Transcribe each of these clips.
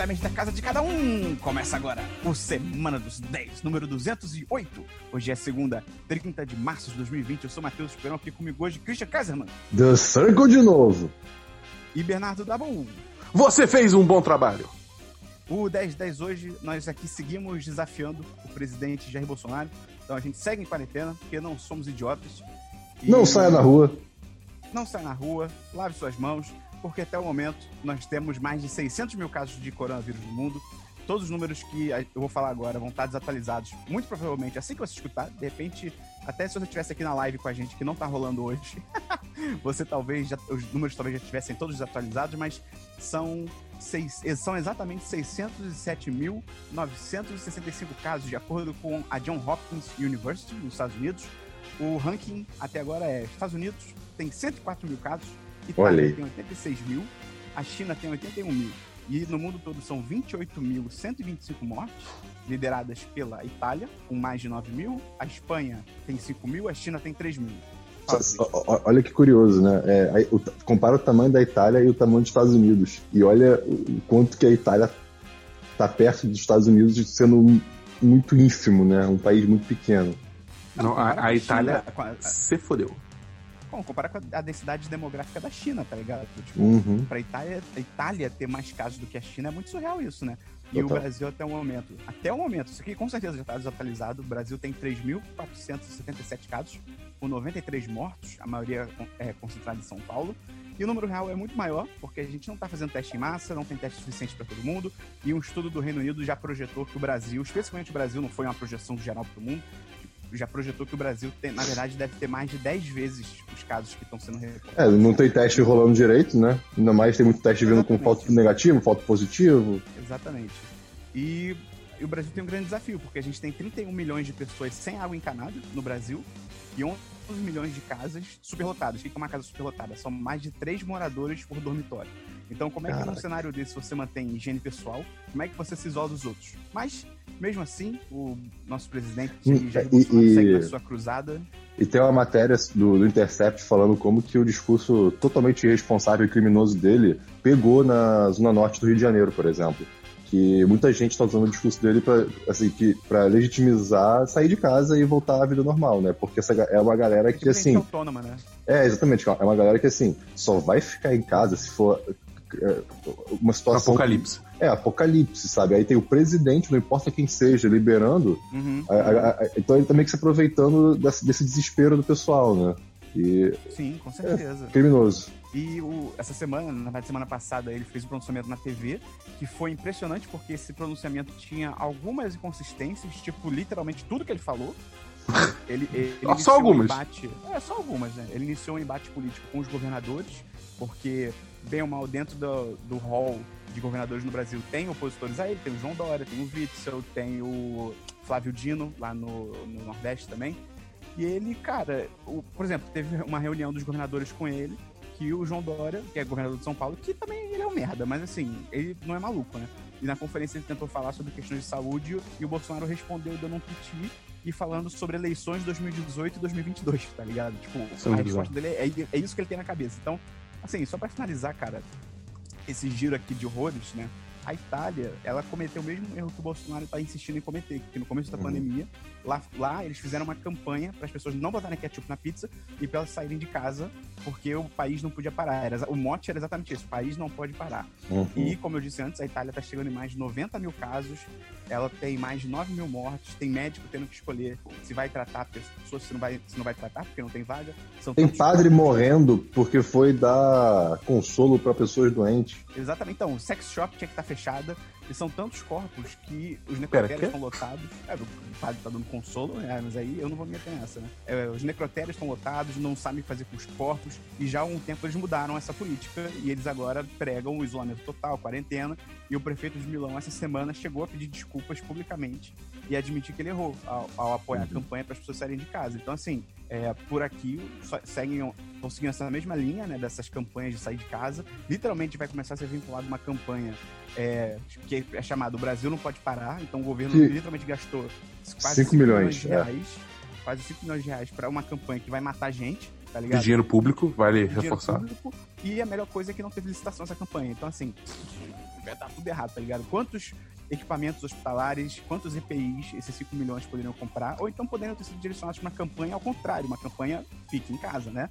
diretamente da casa de cada um. Começa agora o Semana dos 10, número 208. Hoje é segunda, 30 de março de 2020. Eu sou Matheus Esperão, aqui comigo hoje, Christian Kaiserman. The Circle de novo. E Bernardo Dabu. Você fez um bom trabalho. O 1010 hoje, nós aqui seguimos desafiando o presidente Jair Bolsonaro. Então a gente segue em quarentena, porque não somos idiotas. E... Não saia na rua. Não saia na rua, lave suas mãos, porque até o momento nós temos mais de 600 mil casos de coronavírus no mundo. Todos os números que eu vou falar agora vão estar desatualizados, muito provavelmente assim que você escutar. De repente, até se você estivesse aqui na live com a gente, que não está rolando hoje, você talvez já, os números talvez já estivessem todos desatualizados, mas são, seis, são exatamente 607.965 casos, de acordo com a John Hopkins University, nos Estados Unidos. O ranking até agora é Estados Unidos tem 104 mil casos, Itália tem 86 mil, a China tem 81 mil. E no mundo todo são 28.125 mortes, lideradas pela Itália, com mais de 9 mil, a Espanha tem 5 mil, a China tem 3 mil. Olha que curioso, né? É, compara o tamanho da Itália e o tamanho dos Estados Unidos. E olha o quanto que a Itália está perto dos Estados Unidos, sendo muito ínfimo, né? Um país muito pequeno. Não, a, a Itália China, se fodeu. Bom, compara com a densidade demográfica da China, tá ligado? Tipo, uhum. pra Itália, a Itália ter mais casos do que a China é muito surreal isso, né? E Total. o Brasil até o momento, até o momento, isso aqui com certeza já está desatualizado, o Brasil tem 3.477 casos, com 93 mortos, a maioria é concentrada em São Paulo, e o número real é muito maior, porque a gente não está fazendo teste em massa, não tem teste suficiente para todo mundo, e um estudo do Reino Unido já projetou que o Brasil, especialmente o Brasil, não foi uma projeção geral para o mundo, já projetou que o Brasil, tem, na verdade, deve ter mais de 10 vezes os casos que estão sendo reportados. É, não tem teste rolando direito, né? Ainda mais tem muito teste vindo com foto negativo, foto positivo. Exatamente. E, e, o Brasil tem um grande desafio, porque a gente tem 31 milhões de pessoas sem água encanada no Brasil e 11 milhões de casas superlotadas. O que é uma casa superlotada? São mais de 3 moradores por dormitório. Então, como é que num cenário desse você mantém higiene pessoal? Como é que você se isola dos outros? Mas mesmo assim, o nosso presidente hum, Jair Bolsonaro e, segue na sua cruzada. E tem uma matéria do, do, Intercept falando como que o discurso totalmente irresponsável e criminoso dele pegou na Zona Norte do Rio de Janeiro, por exemplo. Que muita gente está usando o discurso dele para assim, legitimizar sair de casa e voltar à vida normal, né? Porque essa é uma galera que, assim. autônoma, né? É, exatamente. É uma galera que, assim, só vai ficar em casa se for é, uma situação. Apocalipse. É, apocalipse, sabe? Aí tem o presidente, não importa quem seja, liberando. Uhum. A, a, a, então ele também tá que se aproveitando desse, desse, desespero do pessoal, né? E, Sim, com certeza. É, criminoso. E o, essa semana, na semana passada, ele fez um pronunciamento na TV que foi impressionante porque esse pronunciamento tinha algumas inconsistências, tipo, literalmente tudo que ele falou. Ele, ele, ele só algumas. Um embate, é, só algumas, né? Ele iniciou um embate político com os governadores, porque bem ou mal, dentro do, do hall de governadores no Brasil, tem opositores a ele, tem o João Dória, tem o Witzel, tem o Flávio Dino, lá no, no Nordeste também. E ele, cara, o, por exemplo, teve uma reunião dos governadores com ele, que o João Dória, que é governador de São Paulo, que também ele é um merda, mas assim, ele não é maluco, né? E na conferência ele tentou falar sobre questões de saúde e o Bolsonaro respondeu dando um piti e falando sobre eleições de 2018 e 2022, tá ligado? Tipo, Sim, a resposta dele é, é, isso que ele tem na cabeça. Então, Assim, só para finalizar, cara, esse giro aqui de horrores, né? A Itália, ela cometeu o mesmo erro que o Bolsonaro está insistindo em cometer, que no começo da uhum. pandemia, lá, lá eles fizeram uma campanha para as pessoas não botarem ketchup na pizza e para elas saírem de casa, porque o país não podia parar. Era, o mote era exatamente isso: o país não pode parar. Uhum. E, como eu disse antes, a Itália está chegando em mais de 90 mil casos, ela tem mais de 9 mil mortes, tem médico tendo que escolher se vai tratar pessoas, se não vai, se não vai tratar, porque não tem vaga. São tem padre morrendo porque foi dar consolo para pessoas doentes. Exatamente. Então, o sex shop tinha que estar tá fechada. E são tantos corpos que os necrotérios estão lotados. É, o padre tá dando consolo, né? Mas aí eu não vou me meter nessa, né? É, os necrotérios estão lotados, não sabem fazer com os corpos. E já há um tempo eles mudaram essa política. E eles agora pregam o isolamento total, quarentena. E o prefeito de Milão, essa semana, chegou a pedir desculpas publicamente e admitir que ele errou ao, ao apoiar a uhum. campanha para as pessoas saírem de casa. Então, assim, é, por aqui seguem, estão seguindo essa mesma linha, né, dessas campanhas de sair de casa. Literalmente vai começar a ser vinculado uma campanha é, que é chamada O Brasil Não Pode Parar. Então o governo que... literalmente gastou quase 5 milhões, milhões, de é. reais, é. quase 5 milhões de reais para uma campanha que vai matar gente. Tá ligado? dinheiro público, vale reforçar. Público, e a melhor coisa é que não teve licitação essa campanha. Então, assim, tá tudo errado, tá ligado? Quantos equipamentos hospitalares, quantos EPIs esses 5 milhões poderiam comprar, ou então poderiam ter sido direcionados para uma campanha ao contrário, uma campanha fique em casa, né?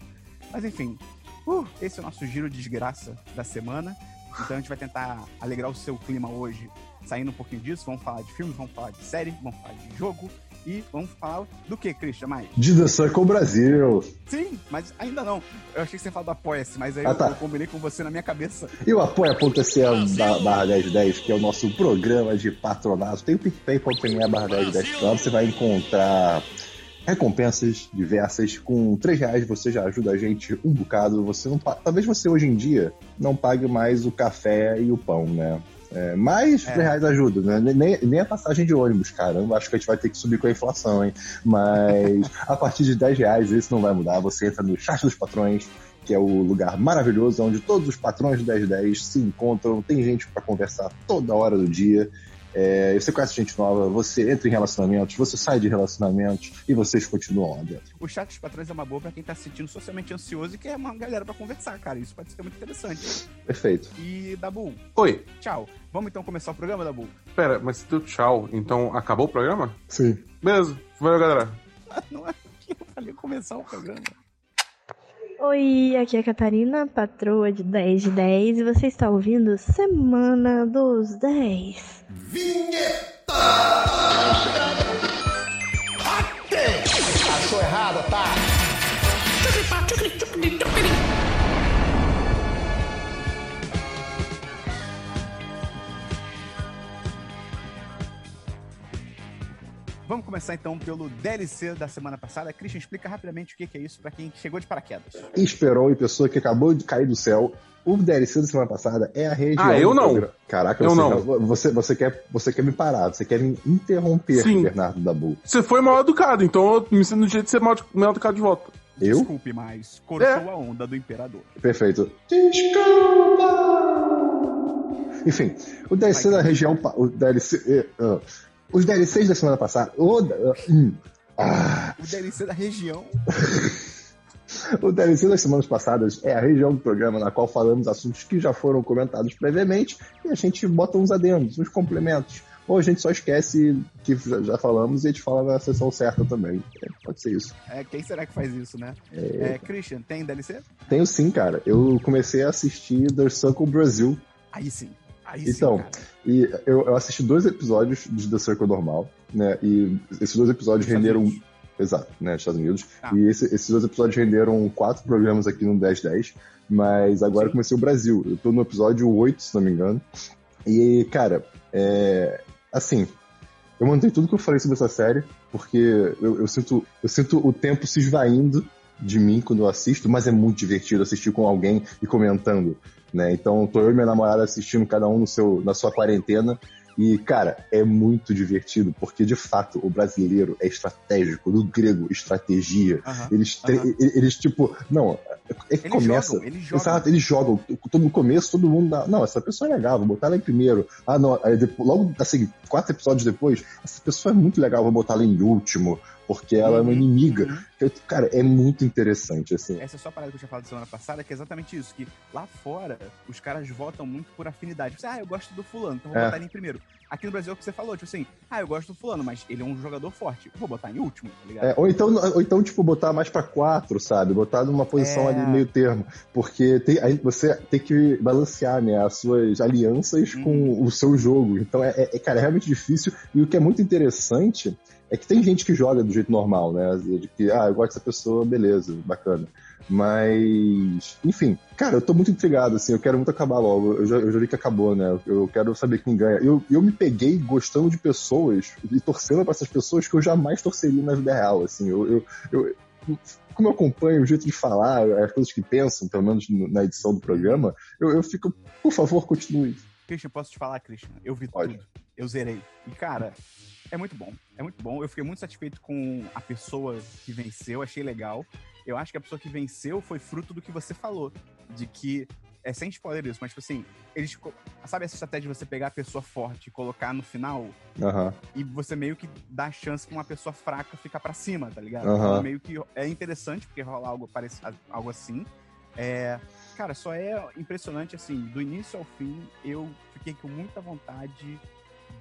Mas enfim, uh, esse é o nosso giro de desgraça da semana. Então a gente vai tentar alegrar o seu clima hoje, saindo um pouquinho disso. Vamos falar de filmes, vamos falar de série, vamos falar de jogo, e vamos falar do que, Christian, mais? De The Circle Brasil. Sim, mas ainda não. Eu achei que você ia falar do Apoia-se, mas aí ah, eu, tá. eu, combinei com você na minha cabeça. E o apoia.se barra 1010, que é o nosso programa de patronato. Tem o picpay.me barra 1010, lá você vai encontrar recompensas diversas. Com 3 reais você já ajuda a gente um bocado. Você não Talvez você hoje em dia não pague mais o café e o pão, né? É, mais é. reais ajuda, né? Nem, nem a passagem de ônibus, caramba. Acho que a gente vai ter que subir com a inflação, hein? Mas a partir de 10 reais isso não vai mudar. Você entra no chat dos patrões, que é o lugar maravilhoso onde todos os patrões de 1010 se encontram. Tem gente para conversar toda hora do dia. É, você conhece gente nova, você entra em relacionamentos, você sai de relacionamentos e vocês continuam lá dentro. O chat dos patrões é uma boa pra quem tá se sentindo socialmente ansioso e quer uma galera pra conversar, cara. Isso pode ser muito interessante. Perfeito. E, Dabu. Oi. Tchau. Vamos então começar o programa, Dabu? Pera, mas se deu tchau, então acabou o programa? Sim. Beleza. Valeu, galera. Não é que eu falei começar o programa. Oi, aqui é a Catarina, patroa de 10 de 10, e você está ouvindo Semana dos 10. Vinheta! Achou errado, tá? Vamos começar então pelo DLC da semana passada. Christian, explica rapidamente o que é isso para quem chegou de paraquedas. Esperou e pessoa que acabou de cair do céu. O DLC da semana passada é a região. Ah, eu não. Caraca, eu você, não. Você, você, quer, você quer me parar, você quer me interromper, Sim. Bernardo Dabu. Você foi mal educado, então eu me sinto no jeito de ser mal, mal educado de volta. Eu? Desculpe, mas cortou é. a onda do imperador. Perfeito. Desculpa! Enfim, o DLC Vai, da região. O DLC. Uh, os DLCs da semana passada. O, hum, ah. o DLC da região. o DLC das semanas passadas é a região do programa na qual falamos assuntos que já foram comentados previamente e a gente bota uns adendos, uns complementos. Ou a gente só esquece que já falamos e a gente fala na sessão certa também. É, pode ser isso. É, quem será que faz isso, né? É... É, Christian, tem DLC? Tenho sim, cara. Eu comecei a assistir The Circle Brasil. Aí sim. Aí então, sim, e eu, eu, assisti dois episódios de The Circle normal, né? E esses dois episódios Estados renderam. Unidos. Exato, né? Estados Unidos. Ah. E esse, esses dois episódios renderam quatro programas aqui no 1010. Mas agora sim. comecei o Brasil. Eu tô no episódio 8, se não me engano. E, cara, é. Assim, eu mantei tudo que eu falei sobre essa série, porque eu, eu, sinto, eu sinto o tempo se esvaindo de mim quando eu assisto, mas é muito divertido assistir com alguém e comentando. Né? Então, tô eu e minha namorada assistindo cada um no seu, na sua quarentena. E, cara, é muito divertido, porque de fato o brasileiro é estratégico, do grego, estratégia. Eles, eles, tipo, não, é que eles começa. Jogam, eles jogam. Exato, eles jogam. No começo, todo mundo dá. Não, essa pessoa é legal, vou botar ela em primeiro. Ah, não. Aí depois, logo, assim, quatro episódios depois, essa pessoa é muito legal, vou botar ela em último porque ela é uma uhum, inimiga. Uhum. Cara, é muito interessante, assim. Essa é só a parada que eu tinha falado semana passada, que é exatamente isso, que lá fora os caras votam muito por afinidade. Tipo, assim, ah, eu gosto do fulano, então vou é. botar ele em primeiro. Aqui no Brasil é o que você falou, tipo assim, ah, eu gosto do fulano, mas ele é um jogador forte, vou botar em último, tá ligado? É, ou, então, ou então, tipo, botar mais pra quatro, sabe? Botar numa posição é... ali meio termo. Porque tem, aí você tem que balancear, né, as suas alianças com uhum. o seu jogo. Então, é, é, cara, é realmente difícil. E o que é muito interessante é que tem gente que joga do jeito normal, né? De que, ah, eu gosto dessa pessoa, beleza, bacana. Mas, enfim, cara, eu tô muito intrigado, assim, eu quero muito acabar logo. Eu já, eu já vi que acabou, né? Eu quero saber quem ganha. Eu, eu me peguei gostando de pessoas e torcendo para essas pessoas que eu jamais torceria na vida real, assim. Eu, eu, eu, como eu acompanho o jeito de falar, as coisas que pensam, pelo menos na edição do programa, eu, eu fico, por favor, continue. Christian, posso te falar, Christian? Eu vi Pode. tudo. Eu zerei. E, cara, é muito bom. É muito bom. Eu fiquei muito satisfeito com a pessoa que venceu, achei legal. Eu acho que a pessoa que venceu foi fruto do que você falou. De que. É sem spoiler isso, mas tipo assim, eles. Sabe essa estratégia de você pegar a pessoa forte e colocar no final? Uhum. E você meio que dá chance pra uma pessoa fraca ficar para cima, tá ligado? Uhum. Então, meio que é interessante, porque rola algo, parece, algo assim. É, cara, só é impressionante, assim, do início ao fim, eu fiquei com muita vontade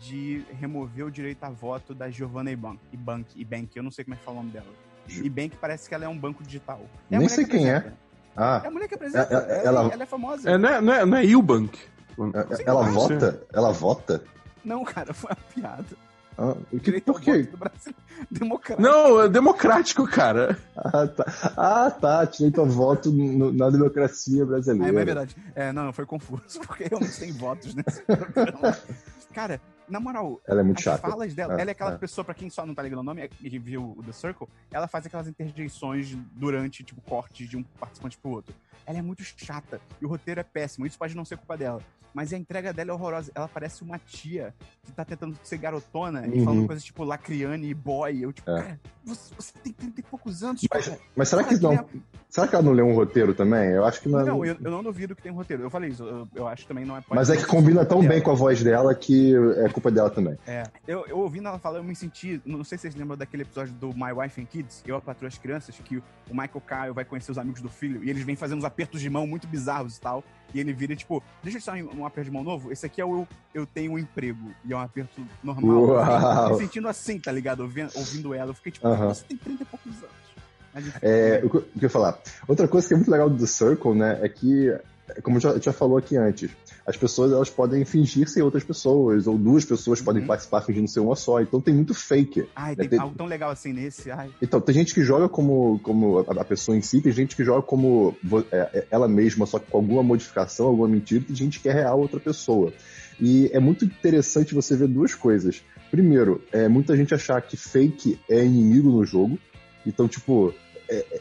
de remover o direito a voto da Giovanna Ibank, Ibank, Ibank eu não sei como é que fala o nome dela. Ibank parece que ela é um banco digital. É Nem sei que quem é. Ah. É a mulher que apresenta. Ela, ela, ela, ela é famosa. É, não, é, não, é, não é Eubank. Ela, ela vota? Ela vota? Não, cara, foi uma piada. Ah, que, por quê? Democrático. Não, é democrático, cara. Ah, tá. Ah, tá. Direito a voto no, na democracia brasileira. Ah, é verdade. É, não, foi confuso, porque realmente tem votos nesse programa. Cara, na moral, ela é muito as chata. falas dela, É, ela é aquela é. pessoa, pra quem só não tá ligando o nome e viu o The Circle, ela faz aquelas interjeições durante, tipo, cortes de um participante pro outro. Ela é muito chata e o roteiro é péssimo, isso pode não ser culpa dela. Mas a entrega dela é horrorosa. Ela parece uma tia que tá tentando ser garotona e Uhum. falando coisas tipo Lacriane e boy. Eu, tipo, É. cara, você, você tem 30 e poucos anos, Mas, mas será que Cara, não. Será que ela não leu um roteiro também? Eu acho que não. Não, eu, eu não duvido que tem um roteiro. Eu falei isso, eu, eu acho que também não é. Mas é que combina tão dela. bem com a voz dela que é culpa dela também. É, eu, eu ouvindo ela falar, eu me senti. Não sei se vocês lembram daquele episódio do My Wife and Kids, Eu, a Patroa as Crianças, que o Michael Kyle vai conhecer os amigos do filho e eles vêm fazendo uns apertos de mão muito bizarros e tal. E ele vira tipo: Deixa eu te um, um aperto de mão novo. Esse aqui é o eu, eu tenho um emprego. E é um aperto normal. Uau. Me sentindo assim, tá ligado? Ouvindo, ouvindo ela. Eu fiquei tipo. Você tem 30 e poucos anos. É, o que o que eu ia falar? Outra coisa que é muito legal do Circle, né, é que, como já, já falou aqui antes, as pessoas elas podem fingir ser outras pessoas, ou duas pessoas podem Uhum. participar fingindo ser uma só. Então tem muito fake. Ai, É, tem tem- algo tão legal assim nesse. Ai. Então, tem gente que joga como, como a, a pessoa em si, tem gente que joga como é, é, ela mesma, só que com alguma modificação, alguma mentira, tem gente que é real outra pessoa. E é muito interessante você ver duas coisas. Primeiro, é muita gente achar que fake é inimigo no jogo. Então, tipo, é, é-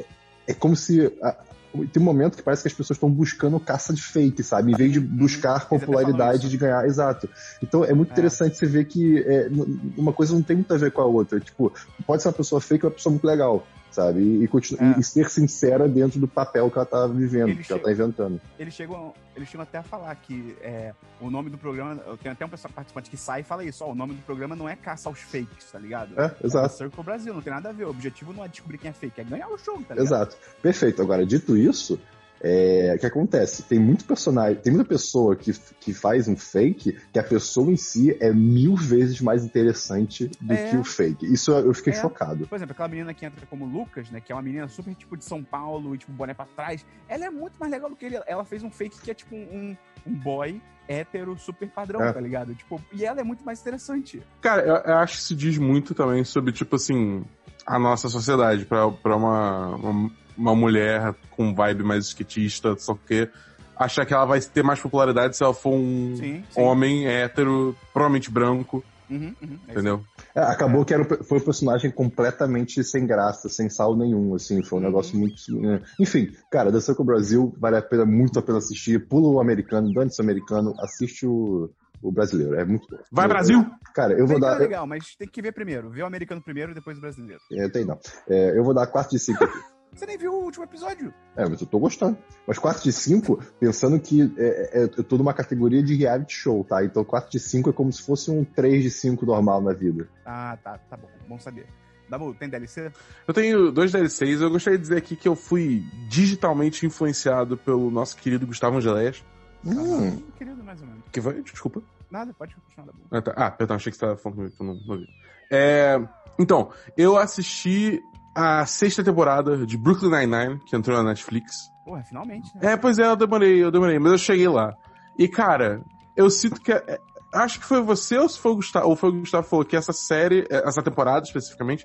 é- é como se. a- tem um momento que parece que as pessoas estão buscando caça de fake, sabe? Em vez de buscar Uhum. Até falam popularidade de ganhar. Exato. Então é muito É. interessante você ver que é, uma coisa não tem muito a ver com a outra. Tipo, pode ser uma pessoa fake ou uma pessoa muito legal, sabe? E, e É. e ser sincera dentro do papel que ela tá vivendo, que ela tá inventando. eles chegam, eles chegam até a falar que é, o nome do programa. Tem até um pessoal participante que sai e fala isso: ó, o nome do programa não é caça aos fakes, tá ligado? É, exato. Circle Brasil, não tem nada a ver. O objetivo não é descobrir quem é fake, é ganhar o jogo, tá ligado? Exato. Perfeito. Agora, dito isso, é, o que acontece? Tem muito personagem, tem muita pessoa que, que faz um fake que a pessoa em si é mil vezes mais interessante do É. que o fake. Isso eu fiquei É. chocado. Por exemplo, aquela menina que entra como Lucas, né? Que é uma menina super tipo de São Paulo e tipo boné pra trás. Ela é muito mais legal do que ele. Ela fez um fake que é tipo um, um boy hétero super padrão, É. tá ligado? Tipo, e ela é muito mais interessante. Cara, eu, eu acho que isso diz muito também sobre, tipo assim, a nossa sociedade. Pra, pra uma, uma, uma mulher com vibe mais skatista, só que achar que ela vai ter mais popularidade se ela for um Sim, sim. homem hétero, provavelmente branco, Uhum, uhum, é entendeu? É, acabou que era, foi um personagem completamente sem graça, sem sal nenhum, assim, foi um Uhum. negócio muito... né? Enfim, cara, The Circle Brasil vale a pena, muito a pena assistir, pula o americano, dane-se o americano, assiste o, o brasileiro, é muito bom. Vai, Eu- Brasil! Cara, eu vou dar... é Eu, legal, mas tem que ver primeiro. Ver o americano primeiro e depois o brasileiro. eu tenho não. É, eu vou dar 4 de 5 aqui. Você nem viu o último episódio. É, mas eu tô gostando. Mas 4 de 5, pensando que é, é, eu tô numa categoria de reality show, tá? Então 4 de 5 é como se fosse um 3 de 5 normal na vida. Ah, tá, tá bom. Bom saber. Dabu, tem DLC? Eu tenho dois DLCs. Eu gostaria de dizer aqui que eu fui digitalmente influenciado pelo nosso querido Gustavo Angeléas. Hum, Ah, querido, mais ou menos. Que vai, desculpa. Nada, pode continuar, Dabu. Ah, tá. ah, perdão, achei que você estava falando comigo, que eu não, não ouvi. É, então, eu assisti a sexta temporada de Brooklyn Nine-Nine, que entrou na Netflix. Porra, finalmente, né? É, pois é, eu demorei, eu demorei, mas eu cheguei lá. E, cara, eu sinto que. é- acho que foi você ou se foi o Gustavo, ou foi o Gustavo que falou que essa série, é, essa temporada especificamente,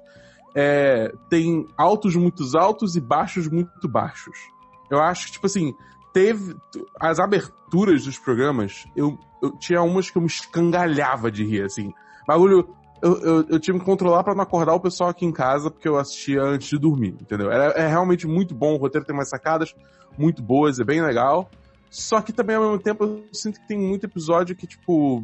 é, tem altos muito altos e baixos muito baixos. Eu acho que, tipo assim, teve. As aberturas dos programas, eu, eu tinha umas que eu me escangalhava de rir, assim. Bagulho. Eu, eu, eu tinha que me controlar pra não acordar o pessoal aqui em casa, porque eu assistia antes de dormir, entendeu? Era, é realmente muito bom, o roteiro tem umas sacadas muito boas, é bem legal. Só que também, ao mesmo tempo, eu sinto que tem muito episódio que, tipo,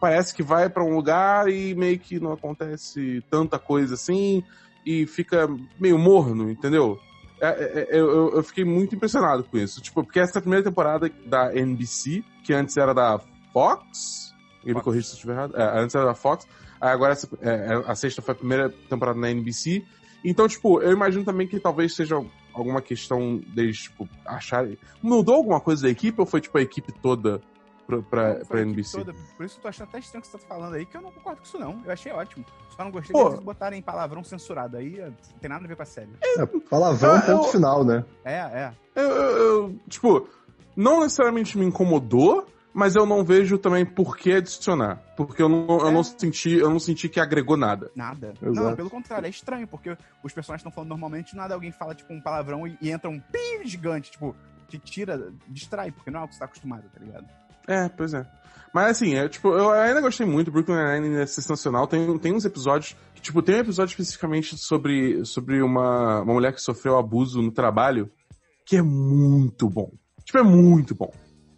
parece que vai pra um lugar e meio que não acontece tanta coisa assim, e fica meio morno, entendeu? É, é, é, eu, eu fiquei muito impressionado com isso. Tipo, porque essa é a primeira temporada da NBC, que antes era da Fox. Ele Fox. corrige se eu estiver errado. É, antes era da Fox. Agora essa- é, a sexta foi a primeira temporada na NBC. Então, tipo, eu imagino também que talvez seja alguma questão deles, tipo, acharem. Mudou alguma coisa da equipe ou foi, tipo, a equipe toda pra, pra, Não, pra NBC? toda. Por isso eu tô achando até estranho que você tá falando aí, que eu não concordo com isso, não. Eu achei ótimo. Só não gostei Pô. de eles botarem palavrão censurado. Aí eh, não tem nada a ver com a série. É, palavrão, Ah, ponto eu- final, né? É, é. Eu, eu- eu, tipo, não necessariamente me incomodou, mas eu não vejo também por que adicionar. Porque eu não, eu É. não senti, eu não senti que agregou nada. Nada. Exato. Não, pelo contrário, é estranho, porque os personagens estão falando normalmente, nada, alguém fala, tipo, um palavrão e, e entra um pi gigante, tipo, te tira, distrai, porque não é algo que você tá acostumado, tá ligado? É, pois é. Mas assim, é, tipo, eu ainda gostei muito, Brooklyn Nine-Nine é sensacional. Tem, tem uns episódios, que, tipo, tem um episódio especificamente sobre, sobre uma, uma mulher que sofreu abuso no trabalho, que é muito bom. Tipo, é muito bom.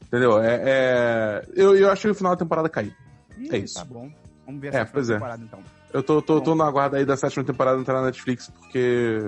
Entendeu? É, é- eu, eu achei o final da temporada caído. Ih, É isso. Tá bom. Vamos ver É, essa sétima pois é. temporada, então. Eu tô, tô, tô na guarda aí da sétima temporada entrar na Netflix, porque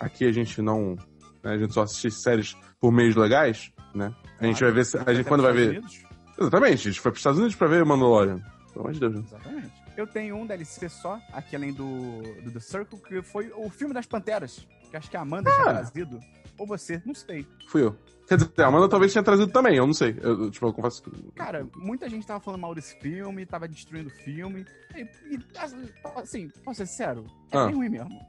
aqui a gente não. né, a gente só assiste séries por meios legais, né? A gente vai ver. se- A gente quando vai ver. Estados Unidos? Exatamente, a gente foi pros Estados Unidos pra ver Mandalorian. Pelo amor de Deus. né? Exatamente. Eu tenho um DLC só, aqui além do, do The Circle, que foi o filme das Panteras, que acho que a Amanda tinha Ah. trazido. Ou você, não sei. Fui eu. Quer dizer, a Amanda talvez tenha trazido também, eu não sei. Eu, tipo, eu confesso que. Cara, muita gente tava falando mal desse filme, tava destruindo o filme. E, e, assim, posso ser sincero, é Ah. bem ruim mesmo.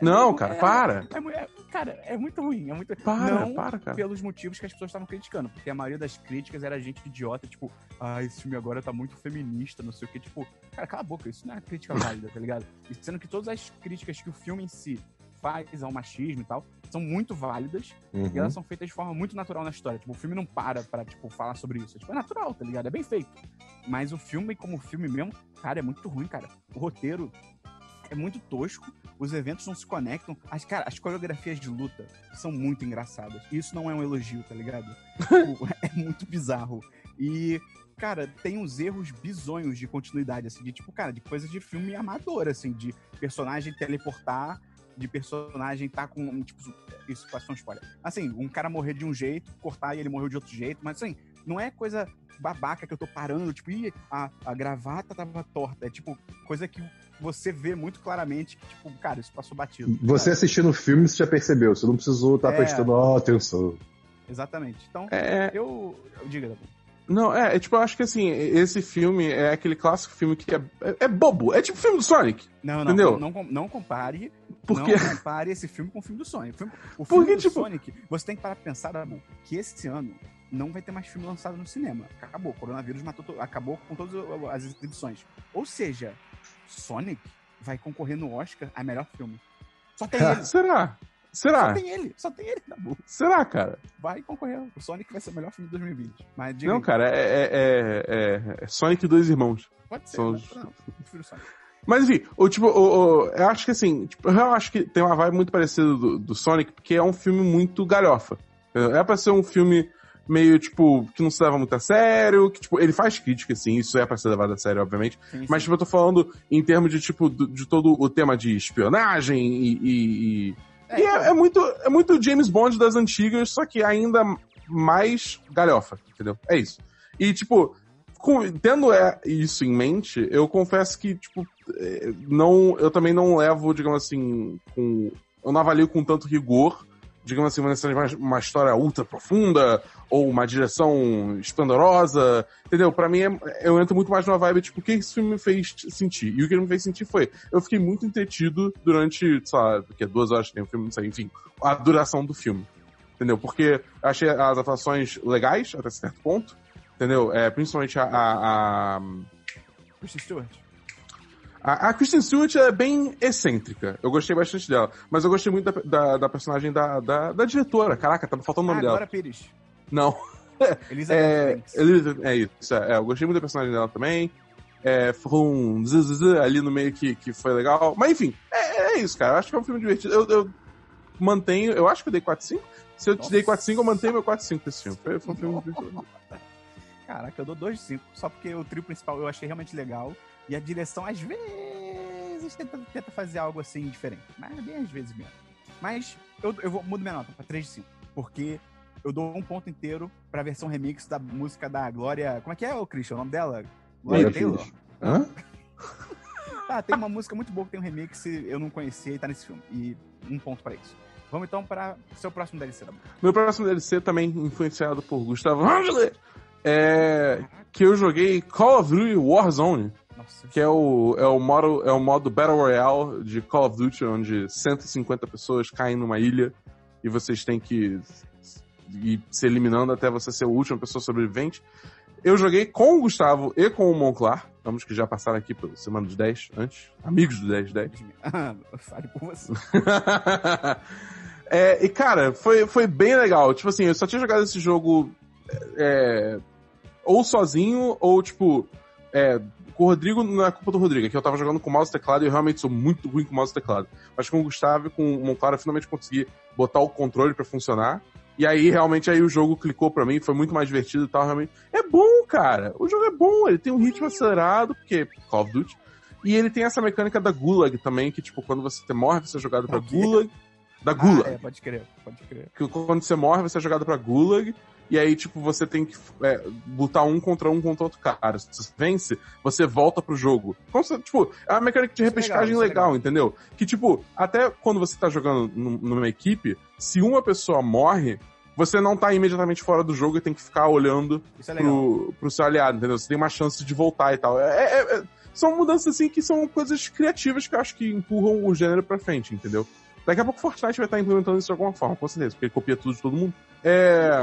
Não, cara, É, para! É, mu- é- cara, é muito ruim. É muito... Para, não para, cara. pelos motivos que as pessoas estavam criticando. Porque a maioria das críticas era gente idiota, tipo, ah, esse filme agora tá muito feminista, não sei o que. Tipo, cara, cala a boca, isso não é crítica válida, tá ligado? E sendo que todas as críticas que o filme em si faz ao machismo e tal, são muito válidas e Uhum. elas são feitas de forma muito natural na história. Tipo, o filme não para pra, tipo, falar sobre isso. Tipo, é natural, tá ligado? É bem feito. Mas o filme, como filme mesmo, cara, é muito ruim, cara. O roteiro é muito tosco, os eventos não se conectam. As, cara, as coreografias de luta são muito engraçadas. E isso não é um elogio, tá ligado? Tipo, é muito bizarro. E, cara, tem uns erros bizonhos de continuidade, assim, de tipo, cara, de coisa de filme amador, assim, de personagem teleportar, de personagem tá com. Tipo, isso pode ser um spoiler. Assim, um cara morrer de um jeito, cortar e ele morreu de outro jeito, mas assim, não é coisa babaca que eu tô parando, tipo, Ih, a, a gravata tava torta. É tipo, coisa que você vê muito claramente que, tipo, cara, isso passou batido. Você Cara, assistindo o filme, você já percebeu. Você não precisou estar É. prestando ó, atenção. Exatamente. Então, É, eu. eu diga, Dabu. Não, é, é, tipo, eu acho que assim, esse filme é aquele clássico filme que é, é, é bobo. É tipo o filme do Sonic. Não, não, Entendeu? não, não, não compare. Porque. Não compare esse filme com o filme do Sonic. O filme, o filme Porque, do tipo- Sonic, você tem que parar pra pensar, Dabu, que esse ano não vai ter mais filme lançado no cinema. Acabou. O coronavírus matou, to- acabou com todas as exibições. Ou seja, Sonic vai concorrer no Oscar a melhor filme. Só tem ele. Será? Só Será? tem ele. Só tem ele, Dabu. Será, cara? Vai concorrer. O Sonic vai ser o melhor filme de 2020. Mas diga Não, aí, cara, é, é, é, é Sonic e dois irmãos. Pode ser. são mas Não, eu prefiro Sonic. Mas enfim, tipo, eu acho que assim, tipo, eu acho que tem uma vibe muito parecida do, do Sonic, porque é um filme muito galhofa. É pra ser um filme meio, tipo, que não se leva muito a sério, que, tipo, ele faz crítica, sim, isso é pra ser levado a sério, obviamente. Sim, Mas, sim. tipo, eu tô falando em termos de, tipo, do- de todo o tema de espionagem e. e- e- É, e então, é, é muito, é muito James Bond das antigas, só que ainda mais galhofa, entendeu? É isso. E, tipo, com- tendo é, isso em mente, eu confesso que, tipo, é, não, eu também não levo, digamos assim, com. Eu não avalio com tanto rigor, digamos assim, uma, uma história ultra profunda ou uma direção esplendorosa, entendeu? Pra mim, é- eu entro muito mais numa vibe, tipo, o que esse filme me fez sentir? E o que ele me fez sentir foi, eu fiquei muito entretido durante, sei lá, porque duas horas que tem o filme, não sei, enfim, a duração do filme. Entendeu? Porque achei as atuações legais, até certo ponto, entendeu? É, principalmente a, a, a Stewart. A, a Kristen Stewart é bem excêntrica. Eu gostei bastante dela. Mas eu gostei muito da, da, da personagem da, da, da diretora. Caraca, tava faltando o Ah, nome dela. Glória Pires. Não. Elizabeth É, Banks. Elizabeth- é isso. É, eu gostei muito da personagem dela também. É, foi um zzz ali no meio que, que foi legal. Mas enfim, é, é isso, cara. Eu acho que é um filme divertido. Eu, eu mantenho. Eu acho que eu dei 4-5. Se eu te dei 4-5, eu mantenho meu 4-5 desse filme. Foi, foi um filme divertido. Caraca, eu dou 2 de 5. Só porque o trio principal eu achei realmente legal. E a direção, às vezes, tenta, tenta fazer algo assim diferente. Mas bem às vezes mesmo. Mas eu, eu vou, mudo minha nota pra 3 de 5. Porque eu dou um ponto inteiro pra versão remix da música da Glória. Como é que é, o Christian? O nome dela? Glória Taylor? Hã? Tá, tem uma música muito boa que tem um remix, eu não conhecia e tá nesse filme. E um ponto pra isso. Vamos então para seu próximo DLC, Dabu. Meu próximo DLC, também influenciado por Gustavo Angeli, é que eu joguei Call of Duty Warzone. Nossa, que é o, é, o modo, é o modo Battle Royale de Call of Duty, onde 150 pessoas caem numa ilha e vocês têm que ir se eliminando até você ser a última pessoa sobrevivente. Eu joguei com o Gustavo e com o Monclar, ambos que já passaram aqui pela semana dos 10 antes, amigos do 10 10. Ah, fale por você. é, e cara, foi, foi bem legal. Tipo assim, eu só tinha jogado esse jogo é, ou sozinho, ou tipo, é, com o Rodrigo não é culpa do Rodrigo, é que eu tava jogando com mouse e teclado e eu realmente sou muito ruim com mouse e teclado. Mas com o Gustavo e com o Monclar eu finalmente consegui botar o controle para funcionar. E aí, realmente, aí o jogo clicou pra mim, foi muito mais divertido e tal, realmente. É bom, cara. O jogo é bom, ele tem um ritmo acelerado, porque Call of Duty. E ele tem essa mecânica da Gulag também, que, tipo, quando você morre, você é jogado pra Gulag. Da Gulag. Ah, é, pode crer, pode crer. Que quando você morre, você é jogado pra Gulag. E aí, tipo, você tem que é, lutar um contra um contra outro cara. Se você vence, você volta pro jogo. Como se, tipo, é uma mecânica de é repescagem legal, legal, legal, entendeu? Que, tipo, até quando você tá jogando numa equipe, se uma pessoa morre, você não tá imediatamente fora do jogo e tem que ficar olhando é pro, pro seu aliado, entendeu? Você tem uma chance de voltar e tal. É, é, é, são mudanças, assim, que são coisas criativas que eu acho que empurram o gênero pra frente, entendeu? Daqui a pouco o Fortnite vai estar implementando isso de alguma forma, com certeza, porque ele copia tudo de todo mundo. É.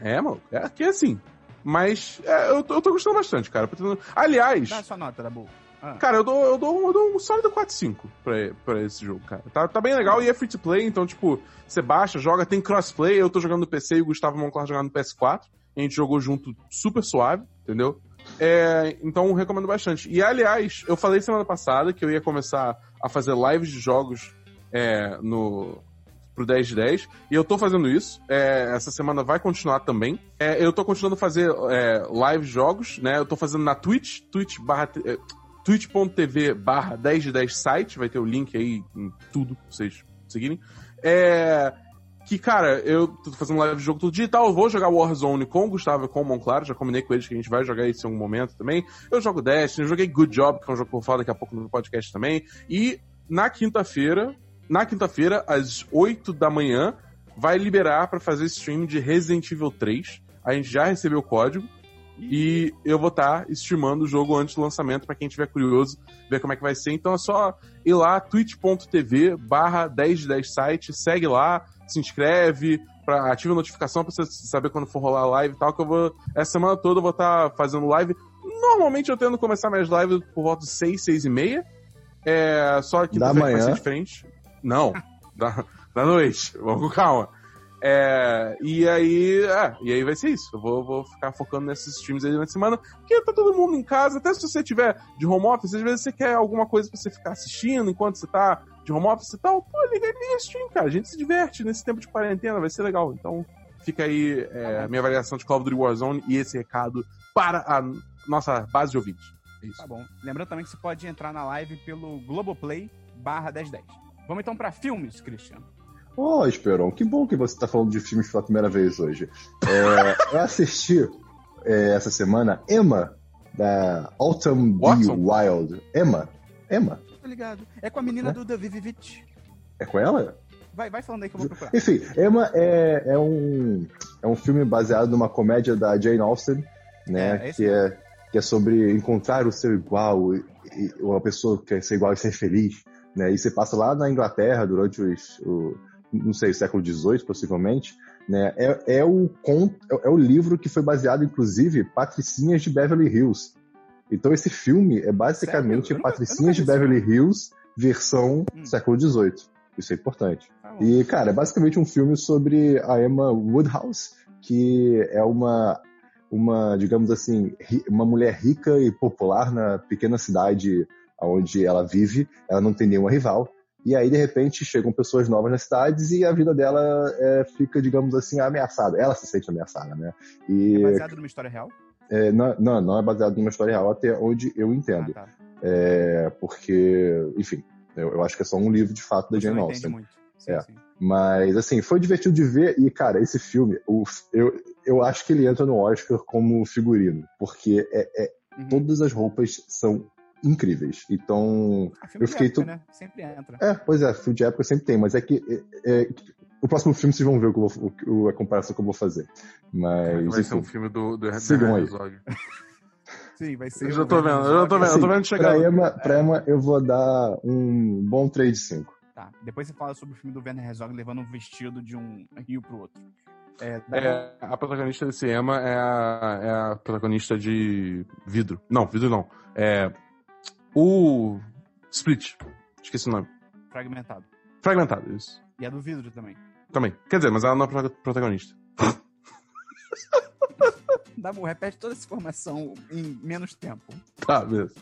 É, mano, é que é assim. Mas é, eu, tô, eu tô gostando bastante, cara. Aliás. Dá sua nota, Dabu. Ah. Cara, eu dou, eu, dou, eu dou um sólido 4-5 pra, pra esse jogo, cara. Tá, tá bem legal e é free to play, então, tipo, você baixa, joga, tem crossplay. Eu tô jogando no PC e o Gustavo Monclar jogando no PS4. A gente jogou junto super suave, entendeu? É, então recomendo bastante. E aliás, eu falei semana passada que eu ia começar a fazer lives de jogos é, no, pro 10 de 10. E eu tô fazendo isso. É, essa semana vai continuar também. É, eu tô continuando a fazer é, live jogos, né? Eu tô fazendo na Twitch, Twitch barra, é, twitch.tv barra 10 de 10 site. Vai ter o link aí em tudo pra vocês seguirem. É, que, cara, eu tô fazendo live de jogo todo dia e tal. Eu vou jogar Warzone com o Gustavo e com o Monclar. Já combinei com eles que a gente vai jogar isso em algum momento também. Eu jogo Destiny, eu joguei Good Job, que é um jogo que eu vou falar daqui a pouco no podcast também. E na quinta-feira, na quinta-feira, às 8 da manhã, vai liberar para fazer stream de Resident Evil 3. A gente já recebeu o código. E eu vou estar tá streamando o jogo antes do lançamento para quem tiver curioso ver como é que vai ser. Então é só ir lá, twitch.tv barra 10 de 10 site, segue lá, se inscreve, pra, ativa a notificação para você saber quando for rolar a live e tal, que eu vou. Essa semana toda eu vou estar tá fazendo live. Normalmente eu tento começar minhas lives por volta de 6, 6 e meia. É, só que vai ser diferente. Não, da, da noite. Vamos com calma. É, e aí, é, e aí vai ser isso. Eu vou, vou ficar focando nesses streams aí na semana, porque tá todo mundo em casa, até se você tiver de home office, às vezes você quer alguma coisa pra você ficar assistindo enquanto você tá de home office e tal, pô, liga, liga stream, cara. A gente se diverte nesse tempo de quarentena, vai ser legal. Então, fica aí é, a minha avaliação de Call of Duty Warzone e esse recado para a nossa base de ouvintes. É isso. Tá bom. Lembrando também que você pode entrar na live pelo Globoplay barra 1010. Vamos então para filmes, Cristiano. Oh, Esperon, que bom que você está falando de filmes pela primeira vez hoje. É, eu assisti é, essa semana Emma, da Autumn B. Wild. Emma? Emma? Tô ligado. É com a menina é? do David Vivit. É com ela? Vai, vai falando aí que eu vou procurar. Enfim, Emma é, é, um, é um filme baseado numa comédia da Jane Austen, né? É, que, é, que é sobre encontrar o seu igual, e, e, uma pessoa que quer ser igual e ser feliz. Né? E você passa lá na Inglaterra durante os, o, não sei, século XVIII, possivelmente, né? É, é, o conto, é, é o livro que foi baseado, inclusive, Patricinhas de Beverly Hills. Então esse filme é basicamente Sério? Patricinhas de Beverly Hills versão hum. século XVIII. Isso é importante. Ah, e, cara, é basicamente um filme sobre a Emma Woodhouse, que é uma, uma, digamos assim, uma mulher rica e popular na pequena cidade onde ela vive, ela não tem nenhuma rival. E aí, de repente, chegam pessoas novas nas cidades e a vida dela é, fica, digamos assim, ameaçada. Ela se sente ameaçada, né? E, é baseado numa história real? É, não, não, não, é baseado numa história real, até onde eu entendo. Ah, tá. é, porque, enfim, eu, eu, acho que é só um livro de fato da Você Jane Austen. Sim, é. Sim. Mas, assim, foi divertido de ver. E, cara, esse filme, o, eu, eu acho que ele entra no Oscar como figurino. Porque é, é uhum. todas as roupas são incríveis. Então, Ah, filme Eu de fiquei época, to- né? Sempre entra. é, pois é, filme de época sempre tem, mas é que é, é, o próximo filme vocês vão ver o que vou, o- a comparação que eu vou fazer. Mas, Vai ser um filme do, do Sigam aí. Herzog. Sim, vai ser. Eu já tô vendo, eu já tô vendo, eu tô vendo assim, chegar. pra, Emma, pra Emma eu vou dar um bom 3 de 5. Tá. Depois você fala sobre o filme do Werner Herzog levando um vestido de um rio pro outro. É, É, a protagonista desse Emma é a, é a protagonista de Vidro. Não, Vidro não. É. O. Split. Esqueci o nome. fragmentado. Fragmentado, isso. E é do vidro também. Também. Quer dizer, mas ela não é prota- protagonista. Dabu, repete toda essa informação em menos tempo. Tá, beleza.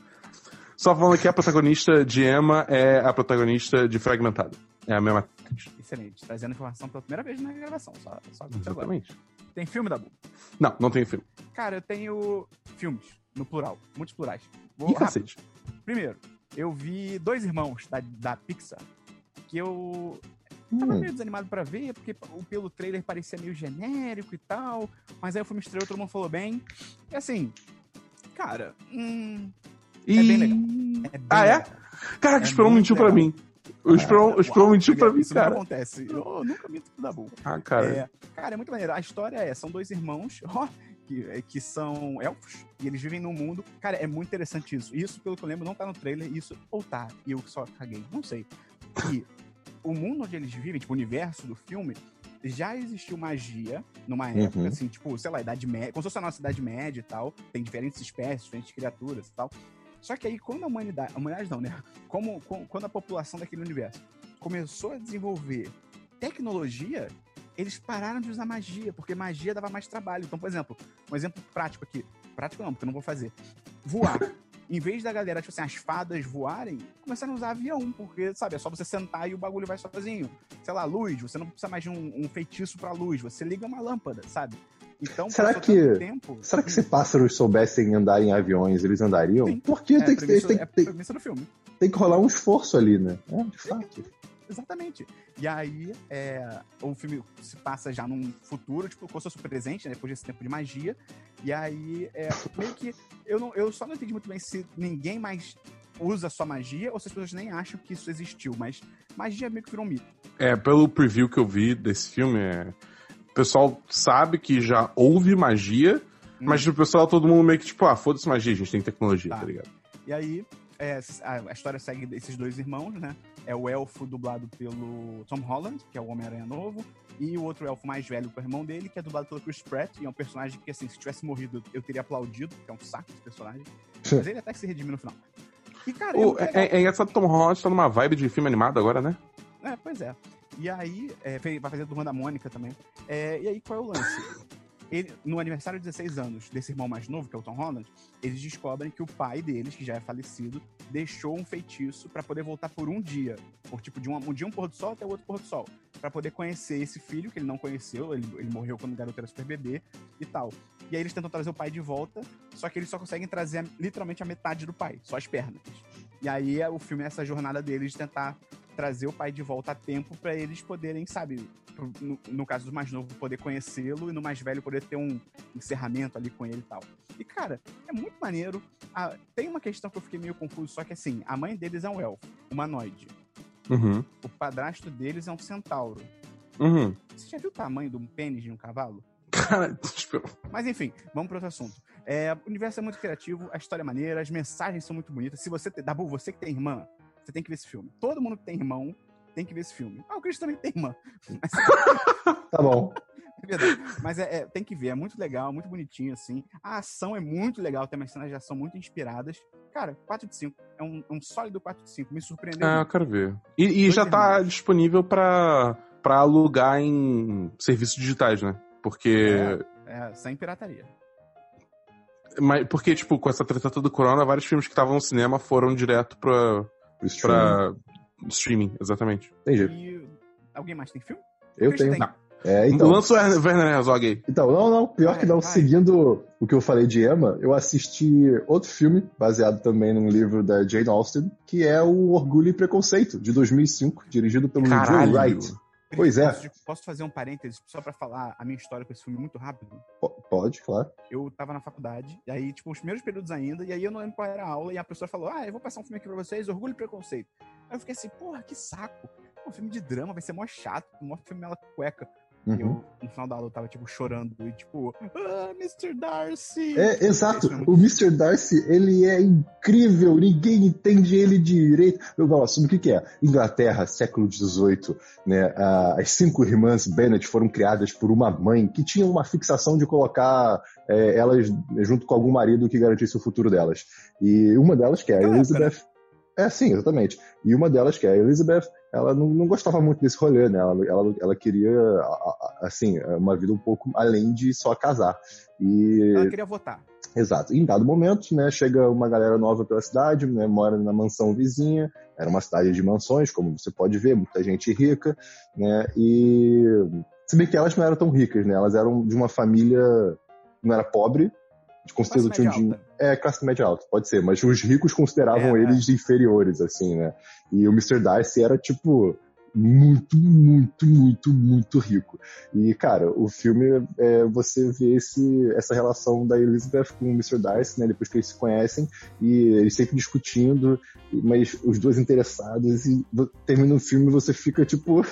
Só falando que a protagonista de Emma é a protagonista de Fragmentado. É a mesma atriz. Excelente. Trazendo informação pela primeira vez na gravação. Só, só agora. Exatamente. Tem filme, Dabu? Não, não tem filme. Cara, eu tenho filmes, no plural. Muitos plurais. Vou Ih, rápido. Primeiro, eu vi Dois Irmãos, da, da Pixar, que eu tava Hum, meio desanimado pra ver, porque o- pelo trailer parecia meio genérico e tal, mas aí o filme estreou, todo mundo falou bem. E assim, cara, hum, E... É bem legal. é bem Ah, é? legal. Caraca, o É Esperon muito mentiu pra mim. O Esperon, o Esperon Uau, mentiu pra mim, Isso cara. acontece. Eu nunca minto pro Dabu. Ah, cara. É, cara, é muito maneiro. A história é, são dois irmãos, ó, que, é, que são elfos, e eles vivem num mundo. Cara, é muito interessante isso. Isso, pelo que eu lembro, não tá no trailer, isso, ou tá, e eu só caguei, não sei. Que o mundo onde eles vivem, tipo, o universo do filme, já existiu magia numa época, Uhum. assim, tipo, sei lá, Idade Média, como se fosse a nossa Idade Média e tal, tem diferentes espécies, diferentes criaturas e tal. Só que aí, quando a humanidade, a humanidade não, né? Como, com- quando a população daquele universo começou a desenvolver tecnologia, eles pararam de usar magia, porque magia dava mais trabalho. Então, por exemplo, um exemplo prático aqui. Prático não, porque eu não vou fazer. Voar. em vez da galera, tipo assim, as fadas voarem, começaram a usar avião, porque, sabe, é só você sentar e o bagulho vai sozinho. Sei lá, luz, você não precisa mais de um, um feitiço pra luz, você liga uma lâmpada, sabe? Então, Será que- tempo... Será que se pássaros soubessem andar em aviões, eles andariam? Sim. Porque é, tem, que, premissa, tem, é tem, premissa do filme. tem que rolar um esforço ali, né? É, de fato. Exatamente. E aí, é, o filme se passa já num futuro, tipo, como se fosse o presente, né, depois desse tempo de magia. E aí, é, meio que. Eu, não, eu só não entendi muito bem se ninguém mais usa só magia ou se as pessoas nem acham que isso existiu. Mas magia meio que virou um mito. É, pelo preview que eu vi desse filme, é... o pessoal sabe que já houve magia, Hum. mas o pessoal, todo mundo meio que tipo, ah, foda-se magia, a gente tem tecnologia, Tá. tá, ligado? E aí, é, a, a história segue desses dois irmãos, né? É o elfo dublado pelo Tom Holland, que é o Homem-Aranha novo, e o outro elfo mais velho, que é o irmão dele, que é dublado pelo Chris Pratt, e é um personagem que, assim, se tivesse morrido, eu teria aplaudido, porque é um saco esse personagem. Mas ele até que se redime no final. E, cara, O- é, é, é engraçado que Tom Holland tá numa vibe de filme animado agora, né? É, pois é. E aí, é, vai fazer a Turma da Mônica também. É, e aí, qual é o lance? Ele, no aniversário de 16 anos desse irmão mais novo, que é o Tom Holland, eles descobrem que o pai deles, que já é falecido, deixou um feitiço pra poder voltar por um dia. Por tipo, de um, um dia um pôr do sol até o outro pôr do sol. Pra poder conhecer esse filho que ele não conheceu, ele, ele morreu quando o garoto era super bebê e tal. E aí eles tentam trazer o pai de volta, só que eles só conseguem trazer literalmente a metade do pai, só as pernas. E aí é- o filme é essa jornada deles de tentar trazer o pai de volta a tempo pra eles poderem, sabe, pro- no, no caso do mais novo, poder conhecê-lo e no mais velho poder ter um encerramento ali com ele e tal. E, cara, é muito maneiro. Ah, tem uma questão que eu fiquei meio confuso, só que assim, a mãe deles é um elfo, humanoide. Uhum. O padrasto deles é um centauro. Uhum. Você já viu o tamanho de um pênis de um cavalo? Cara, tipo, Mas enfim, vamos para outro assunto. É, o universo é muito criativo, a história é maneira, as mensagens são muito bonitas. Se você tem. Dabu, você que tem irmã, você tem que ver esse filme. Todo mundo que tem irmão tem que ver esse filme. Ah, o Chris também tem irmã. Mas, Tá bom. é verdade. Mas é, é- tem que ver, é muito legal, muito bonitinho, assim. A ação é muito legal, tem umas cenas de ação muito inspiradas. Cara, 4 de 5. É um, um sólido 4 de 5. Me surpreendeu. ah, eu quero ver. E, e já tá irmãos. disponível pra, pra alugar em serviços digitais, né? Porque. É, sem pirataria. Mas, porque, tipo, com essa treta do corona, vários filmes que estavam no cinema foram direto pra, pra streaming, exatamente. Entendi. E. Alguém mais tem filme? Eu Chris tenho. tem. Não. É, então. Lança o Werner Herzog aí. Então, não, não, pior Vai, que não. vai. Seguindo o que eu falei de Emma, eu assisti outro filme, baseado também num livro da Jane Austen, que é o Orgulho e Preconceito, de 2005, dirigido pelo Joe. Wright. Pois é. Posso, posso fazer um parênteses só pra falar a minha história com esse filme muito rápido? P- Pode, claro. Eu tava na faculdade, e aí, tipo, os primeiros períodos ainda, e aí eu não lembro qual era a aula, e a professora falou: Ah, eu vou passar um filme aqui pra vocês, Orgulho e Preconceito. Aí eu fiquei assim, porra, que saco. Um filme de drama, vai ser mó chato, mó filme mela cueca. Uhum. eu, no final da aula, eu tava, tipo, chorando, e tipo, ah, Mr. Darcy. É, exato. Filme- O Mr. Darcy, ele é incrível, ninguém entende ele direito. Eu falo, sobre o que, que é? Inglaterra, século XVIII, né? As cinco irmãs Bennet foram criadas por uma mãe que tinha uma fixação de colocar é, elas junto com algum marido que garantisse o futuro delas. E uma delas, que é a Elizabeth. É, sim, exatamente. E uma delas, que é a Elizabeth, ela não, não gostava muito desse rolê, né? Ela, ela, ela queria, assim, uma vida um pouco além de só casar. E Ela queria votar. Exato. Em dado momento, né, chega uma galera nova pela cidade, né, mora na mansão vizinha. Era uma cidade de mansões, como você pode ver, muita gente rica, né? E se bem que elas não eram tão ricas, né? Elas eram de uma família não era pobre, média dinheiro. alta. É, classe média alta, pode ser, mas os ricos consideravam É, eles inferiores, assim, né? E o Mr. Darcy era, tipo, muito, muito, muito, muito rico. E, cara, o filme, é, você vê esse, essa relação da Elizabeth com o Mr. Darcy, né? Depois que eles se conhecem, e eles sempre discutindo, mas os dois interessados, e termina o filme e você fica, tipo...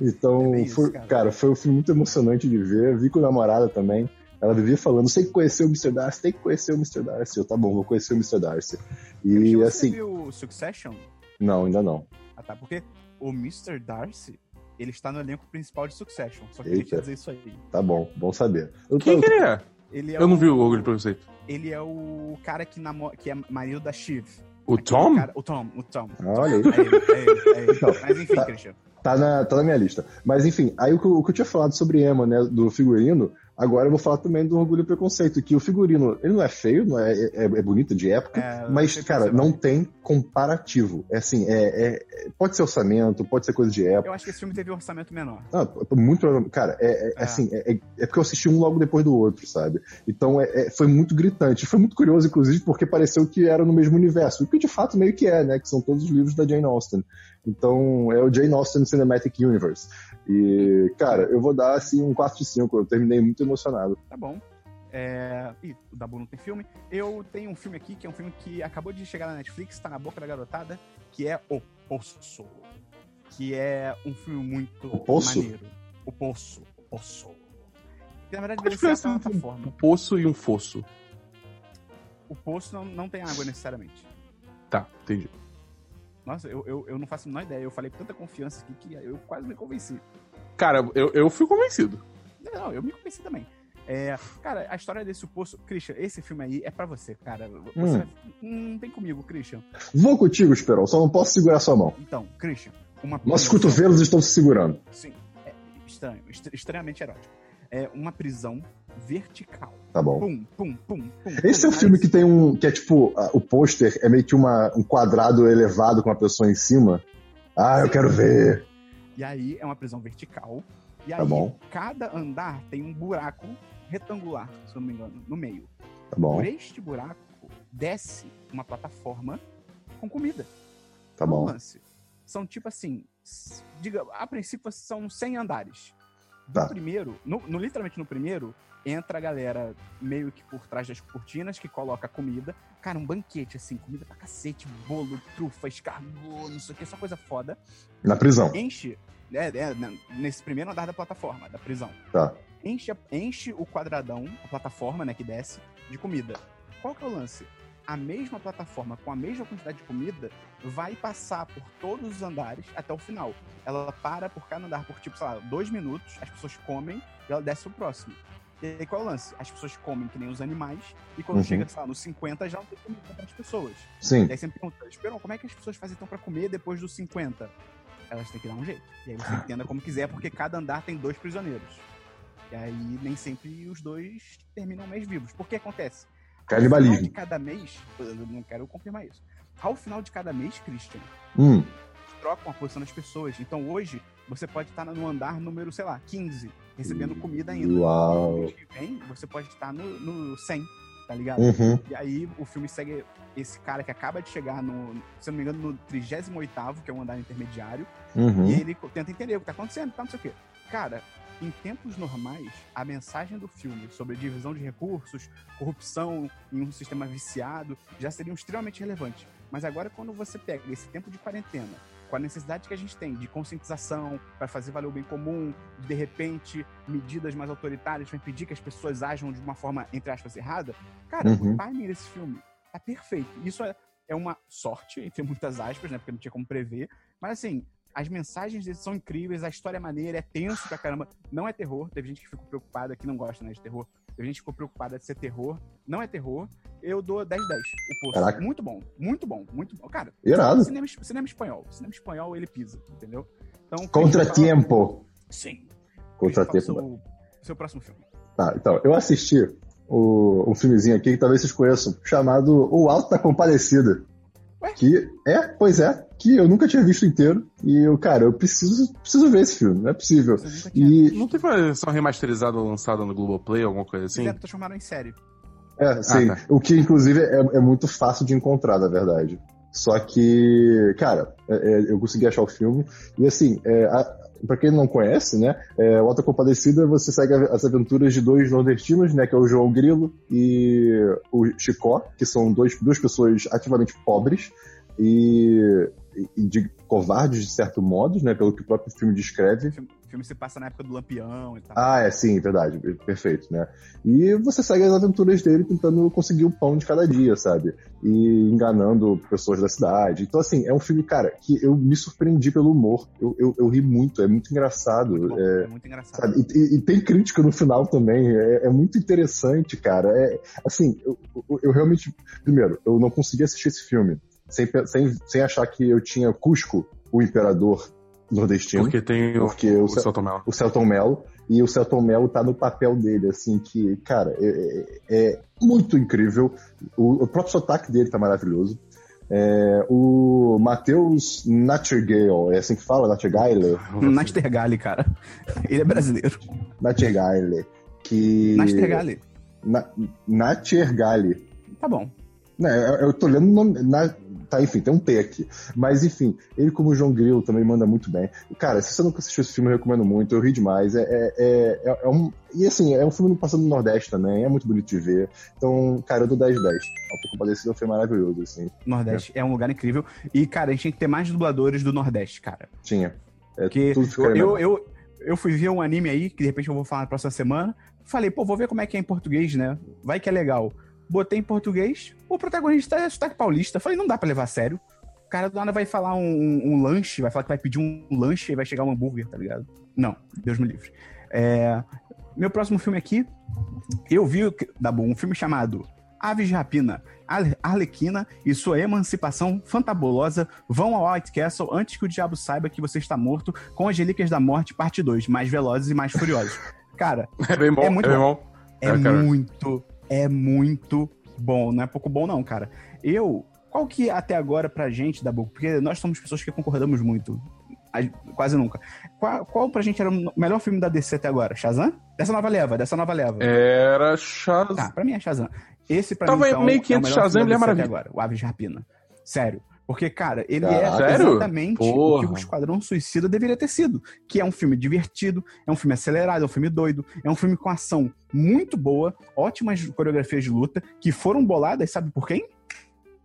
então, É isso, foi, cara. cara, foi um filme muito emocionante de ver. Vi com a namorada também. Ela vivia falando, você tem que conhecer o Mr. Darcy, tem que conhecer o Mr. Darcy. Eu, tá bom, vou conhecer o Mr. Darcy. E Christian, você assim, viu Succession? Não, ainda não. Ah, tá. Porque o Mr. Darcy, ele está no elenco principal de Succession. Só queria te Eita. dizer isso aí. Tá bom, bom saber. Eu, Quem tô- que ele é? Ele é Eu não o- vi o Orgulho e Preconceito. Ele é o cara que, namo... que é marido da Shiv. O Aquele Tom? cara- O Tom, o Tom. Ah, olha aí. É ele, é ele, é ele. Então, Mas enfim, tá. Christian. Tá na, tá na minha lista. Mas enfim, aí o que, eu- o que eu tinha falado sobre Emma, né, do figurino, agora eu vou falar também do Orgulho e Preconceito, que o figurino, ele não é feio, não é, é, é bonito de época, É, mas, cara, não tem comparativo. É assim, é, é- pode ser orçamento, pode ser coisa de época. Eu acho que esse filme teve um orçamento menor. Ah, muito provavelmente. Cara, é, é- É. assim, é, porque eu assisti um logo depois do outro, sabe? Então foi muito gritante. Foi muito curioso, inclusive, porque pareceu que era no mesmo universo. O que de fato meio que é, né? Que são todos os livros da Jane Austen. Então é o Jane Austen Cinematic Universe. E, cara, eu vou dar assim um 4 de 5. Eu terminei muito emocionado. Tá bom. É... Ih, o Dabu não tem filme. Eu tenho um filme aqui, que é um filme que acabou de chegar na Netflix, tá na boca da garotada, que é O Poço. Que é um filme muito O Poço? maneiro. O Poço. O Poço. Que na verdade deve ser a diferença entre plataforma. um poço e um fosso? O Poço não, não tem água necessariamente. Tá, entendi. Nossa, eu, eu, eu não faço a menor ideia. Eu falei com tanta confiança aqui que eu quase me convenci. Cara, eu, eu fui convencido. Não, eu me convenci também. É, cara, a história desse poço. Christian, esse filme aí é pra você, cara. Você Hum. vai- Hum, vem comigo, Christian. Vou contigo, Esperon, só não posso segurar sua mão. Então, Christian, uma Nossos prisão- cotovelos estão se segurando. Sim, é estranho, est- estranhamente erótico. É uma prisão vertical. Tá bom. Pum, pum, pum. Esse é o filme que tem um. que é tipo. o pôster é meio que uma, um quadrado elevado com uma pessoa em cima. Ah, eu quero ver. E aí é uma prisão vertical. E Tá aí, bom. cada andar tem um buraco retangular, se eu não me engano, no meio. Tá bom, Por este buraco, desce uma plataforma com comida. tá bom. lance? São tipo assim, diga, a princípio são 100 andares. No Tá. primeiro, no, no- literalmente no primeiro, entra a galera meio que por trás das cortinas que coloca comida. Cara, um banquete assim, comida pra cacete, bolo, trufa, escargot, não sei o que, só coisa foda. Na prisão. Enche, é, é, nesse primeiro andar da plataforma, da prisão. Tá. Enche, enche o quadradão, a plataforma, né, que desce, de comida. Qual que é o lance? A mesma plataforma com a mesma quantidade de comida vai passar por todos os andares até o final. Ela para por cada andar por, tipo, sei lá, dois minutos, as pessoas comem e ela desce pro próximo. E aí qual é o lance? As pessoas comem que nem os animais, e quando Uhum. chega, sei lá, nos 50 já não tem comida para as pessoas. Sim. E aí você me pergunta, Esperão, como é que as pessoas fazem então pra comer depois dos 50? Elas têm que dar um jeito. E aí você entenda como quiser, porque cada andar tem dois prisioneiros. E aí nem sempre os dois terminam o mês vivos. Por que acontece? Ao Canibalismo. final de cada mês, eu não quero confirmar isso. Ao final de cada mês, Christian, Hum, trocam a posição das pessoas. Então hoje, você pode estar no andar número, sei lá, 15, recebendo comida ainda. Uau. No mês que vem, você pode estar no, no 100, tá ligado? Uhum. E aí o filme segue esse cara que acaba de chegar no, se eu não me engano, no 38 que é um andar intermediário, Uhum. e ele tenta entender o que tá acontecendo, tá, não sei o quê. Cara, em tempos normais, a mensagem do filme sobre divisão de recursos, corrupção em um sistema viciado, já seriam extremamente relevantes. Mas agora, quando você pega esse tempo de quarentena, com a necessidade que a gente tem de conscientização para fazer valer o bem comum, de repente, medidas mais autoritárias para impedir que as pessoas ajam de uma forma, entre aspas, errada, cara, Uhum. o timing desse filme tá perfeito. Isso é, é uma sorte, entre muitas aspas, né? Porque não tinha como prever. Mas assim, as mensagens deles são incríveis, a história é maneira, é tenso pra caramba. Não é terror, teve gente que ficou preocupada, que não gosta né, de terror. Teve gente que ficou preocupada de ser terror. Não é terror. Eu dou 10 10 o posto. Caraca. Muito bom, muito bom, muito bom. Cara, Irado. cinema, cinema espanhol. Cinema espanhol, ele pisa, entendeu? Então, Contratempo. Sim. Contratempo. Seu, seu próximo filme. Tá, então, eu assisti o, um filmezinho aqui que talvez vocês conheçam, chamado O Alto da Compadecida. Ué? Que é, pois é, que eu nunca tinha visto inteiro. E eu, cara, eu preciso, preciso ver esse filme, não é possível. E, Não teve uma versão remasterizada lançada no Globoplay, alguma coisa assim? Fizeram, transformaram em série. é, sim, tá. o que inclusive é, é muito fácil de encontrar, na verdade. Só que, cara, é, é, eu consegui achar o filme. E assim, é, a, pra quem não conhece, né, é, o Alta Compadecida você segue as aventuras de dois nordestinos, né, que é o João Grilo e o Chicó, que são dois, duas pessoas ativamente pobres e, e de covardes, de certo modo, né, pelo que o próprio filme descreve. O filme, o filme se passa na época do Lampião e tal. Ah, é, sim, verdade, perfeito, né? E você segue as aventuras dele tentando conseguir o pão de cada dia, sabe? E enganando pessoas da cidade. Então, assim, é um filme, cara, que eu me surpreendi pelo humor. Eu, eu, eu ri muito, é muito engraçado. Muito bom, é, é muito engraçado. E, e- e tem crítica no final também, é, é muito interessante, cara. É, assim, eu, eu- eu realmente. Primeiro, eu não consegui assistir esse filme sem, sem, sem achar que eu tinha Cusco, o imperador nordestino. Porque tem o, Porque o o Cel- Celton Mello. o Celton Mello, e o Celton Mello tá no papel dele, assim, que, cara, é, é- é muito incrível. O, o próprio sotaque dele tá maravilhoso. É, o Matheus Natchergale, é assim que fala? Natchergale? Nastergali, cara. Ele é brasileiro. Natchergale. Que... Nastergali. Na, Natchergale. Tá bom. Né, eu, eu tô lendo o nome. Na, tá, enfim, tem um T aqui. Mas enfim, ele como o João Grilo também manda muito bem. Cara, se você nunca assistiu esse filme, eu recomendo muito, eu ri demais. É, é, é, é- é um, e assim, é um filme passando no Nordeste também, é muito bonito de ver. Então, cara, eu dou 10 de 10. Alto Compadecido foi maravilhoso, assim. Nordeste é. um lugar incrível. E, cara, a gente tem que ter mais dubladores do Nordeste, cara. Tinha. É, Porque eu, eu, eu, eu fui ver um anime aí, que de repente eu vou falar na próxima semana. Falei, pô, vou ver como é que é em português, né? Vai que é legal. Botei em português, o protagonista é sotaque paulista. Falei, não dá pra levar a sério. O cara do nada vai falar um, um- um lanche, vai falar que vai pedir um lanche e vai chegar um hambúrguer, tá ligado? Não, Deus me livre. É, meu próximo filme aqui, eu vi da bom, um filme chamado Aves de Rapina. Ar- Arlequina e sua emancipação fantabulosa vão ao White Castle antes que o diabo saiba que você está morto com as Relíquias da Morte, parte 2, mais velozes e mais furiosos. Cara, É bem bom, É é, muito bem bom. bom. é É, muito, é muito bom. Não é pouco bom, não, cara. Eu, qual que até agora pra gente, da Porque nós somos pessoas que concordamos muito. Quase nunca. Qual, qual pra gente era o melhor filme da DC até agora? Shazam? Dessa nova leva, dessa nova leva. Era Shazam. Tá, pra mim é Shazam. Esse pra Tava mim, então, meio que é o melhor Shazam filme da DC até agora, o Aves de Rapina. Sério. Porque, cara, ele Caraca. é exatamente o que Porra. o Esquadrão Suicida deveria ter sido. Que é um filme divertido, é um filme acelerado, é um filme doido, é um filme com ação muito boa, ótimas coreografias de luta, que foram boladas, sabe por quem?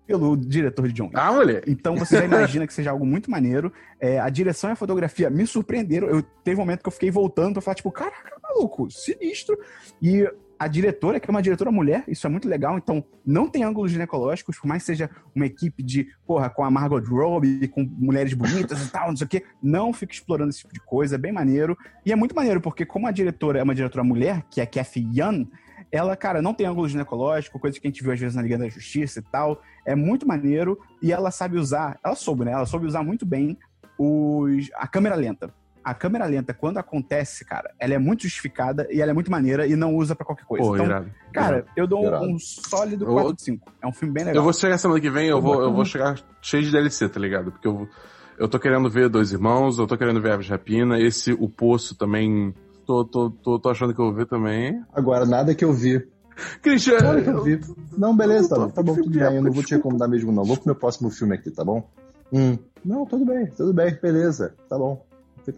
Pelo diretor de John Wick. Ah, moleque. Então você já imagina que seja algo muito maneiro. É, a direção e a fotografia me surpreenderam. Eu teve um momento que eu fiquei voltando pra falar, tipo, caraca, maluco, sinistro. E a diretora, que é uma diretora mulher, isso é muito legal. Então, não tem ângulos ginecológicos, por mais que seja uma equipe de, porra, com a Margot Robbie, com mulheres bonitas e tal, não sei o quê, não fica explorando esse tipo de coisa, é bem maneiro. E é muito maneiro, porque como a diretora é uma diretora mulher, que é Kathy Young, ela, cara, não tem ângulo ginecológico, coisa que a gente viu às vezes na Liga da Justiça e tal. É muito maneiro e ela sabe usar, ela soube, né? Ela soube usar muito bem os, a câmera lenta. A câmera lenta, quando acontece, cara, ela é muito justificada e ela é muito maneira e não usa pra qualquer coisa. Pô, então, irado. cara, eu dou Irado. um, sólido Eu- 4 de 5. É um filme bem legal. Eu vou chegar semana que vem, eu vou, eu vou chegar cheio de DLC, tá ligado? Porque eu, eu tô querendo ver Dois Irmãos, eu tô querendo ver Aves de Rapina, esse O Poço também, tô, tô, tô, tô achando que eu vou ver também. Agora, nada que eu vi Christian. Claro que eu vi. Não, beleza, tá, tá bom, tudo bem. Eu não vou te recomendar mesmo, não. Vou pro meu próximo filme aqui, tá bom? Hum. Não, tudo bem, tudo bem, beleza. Tá bom.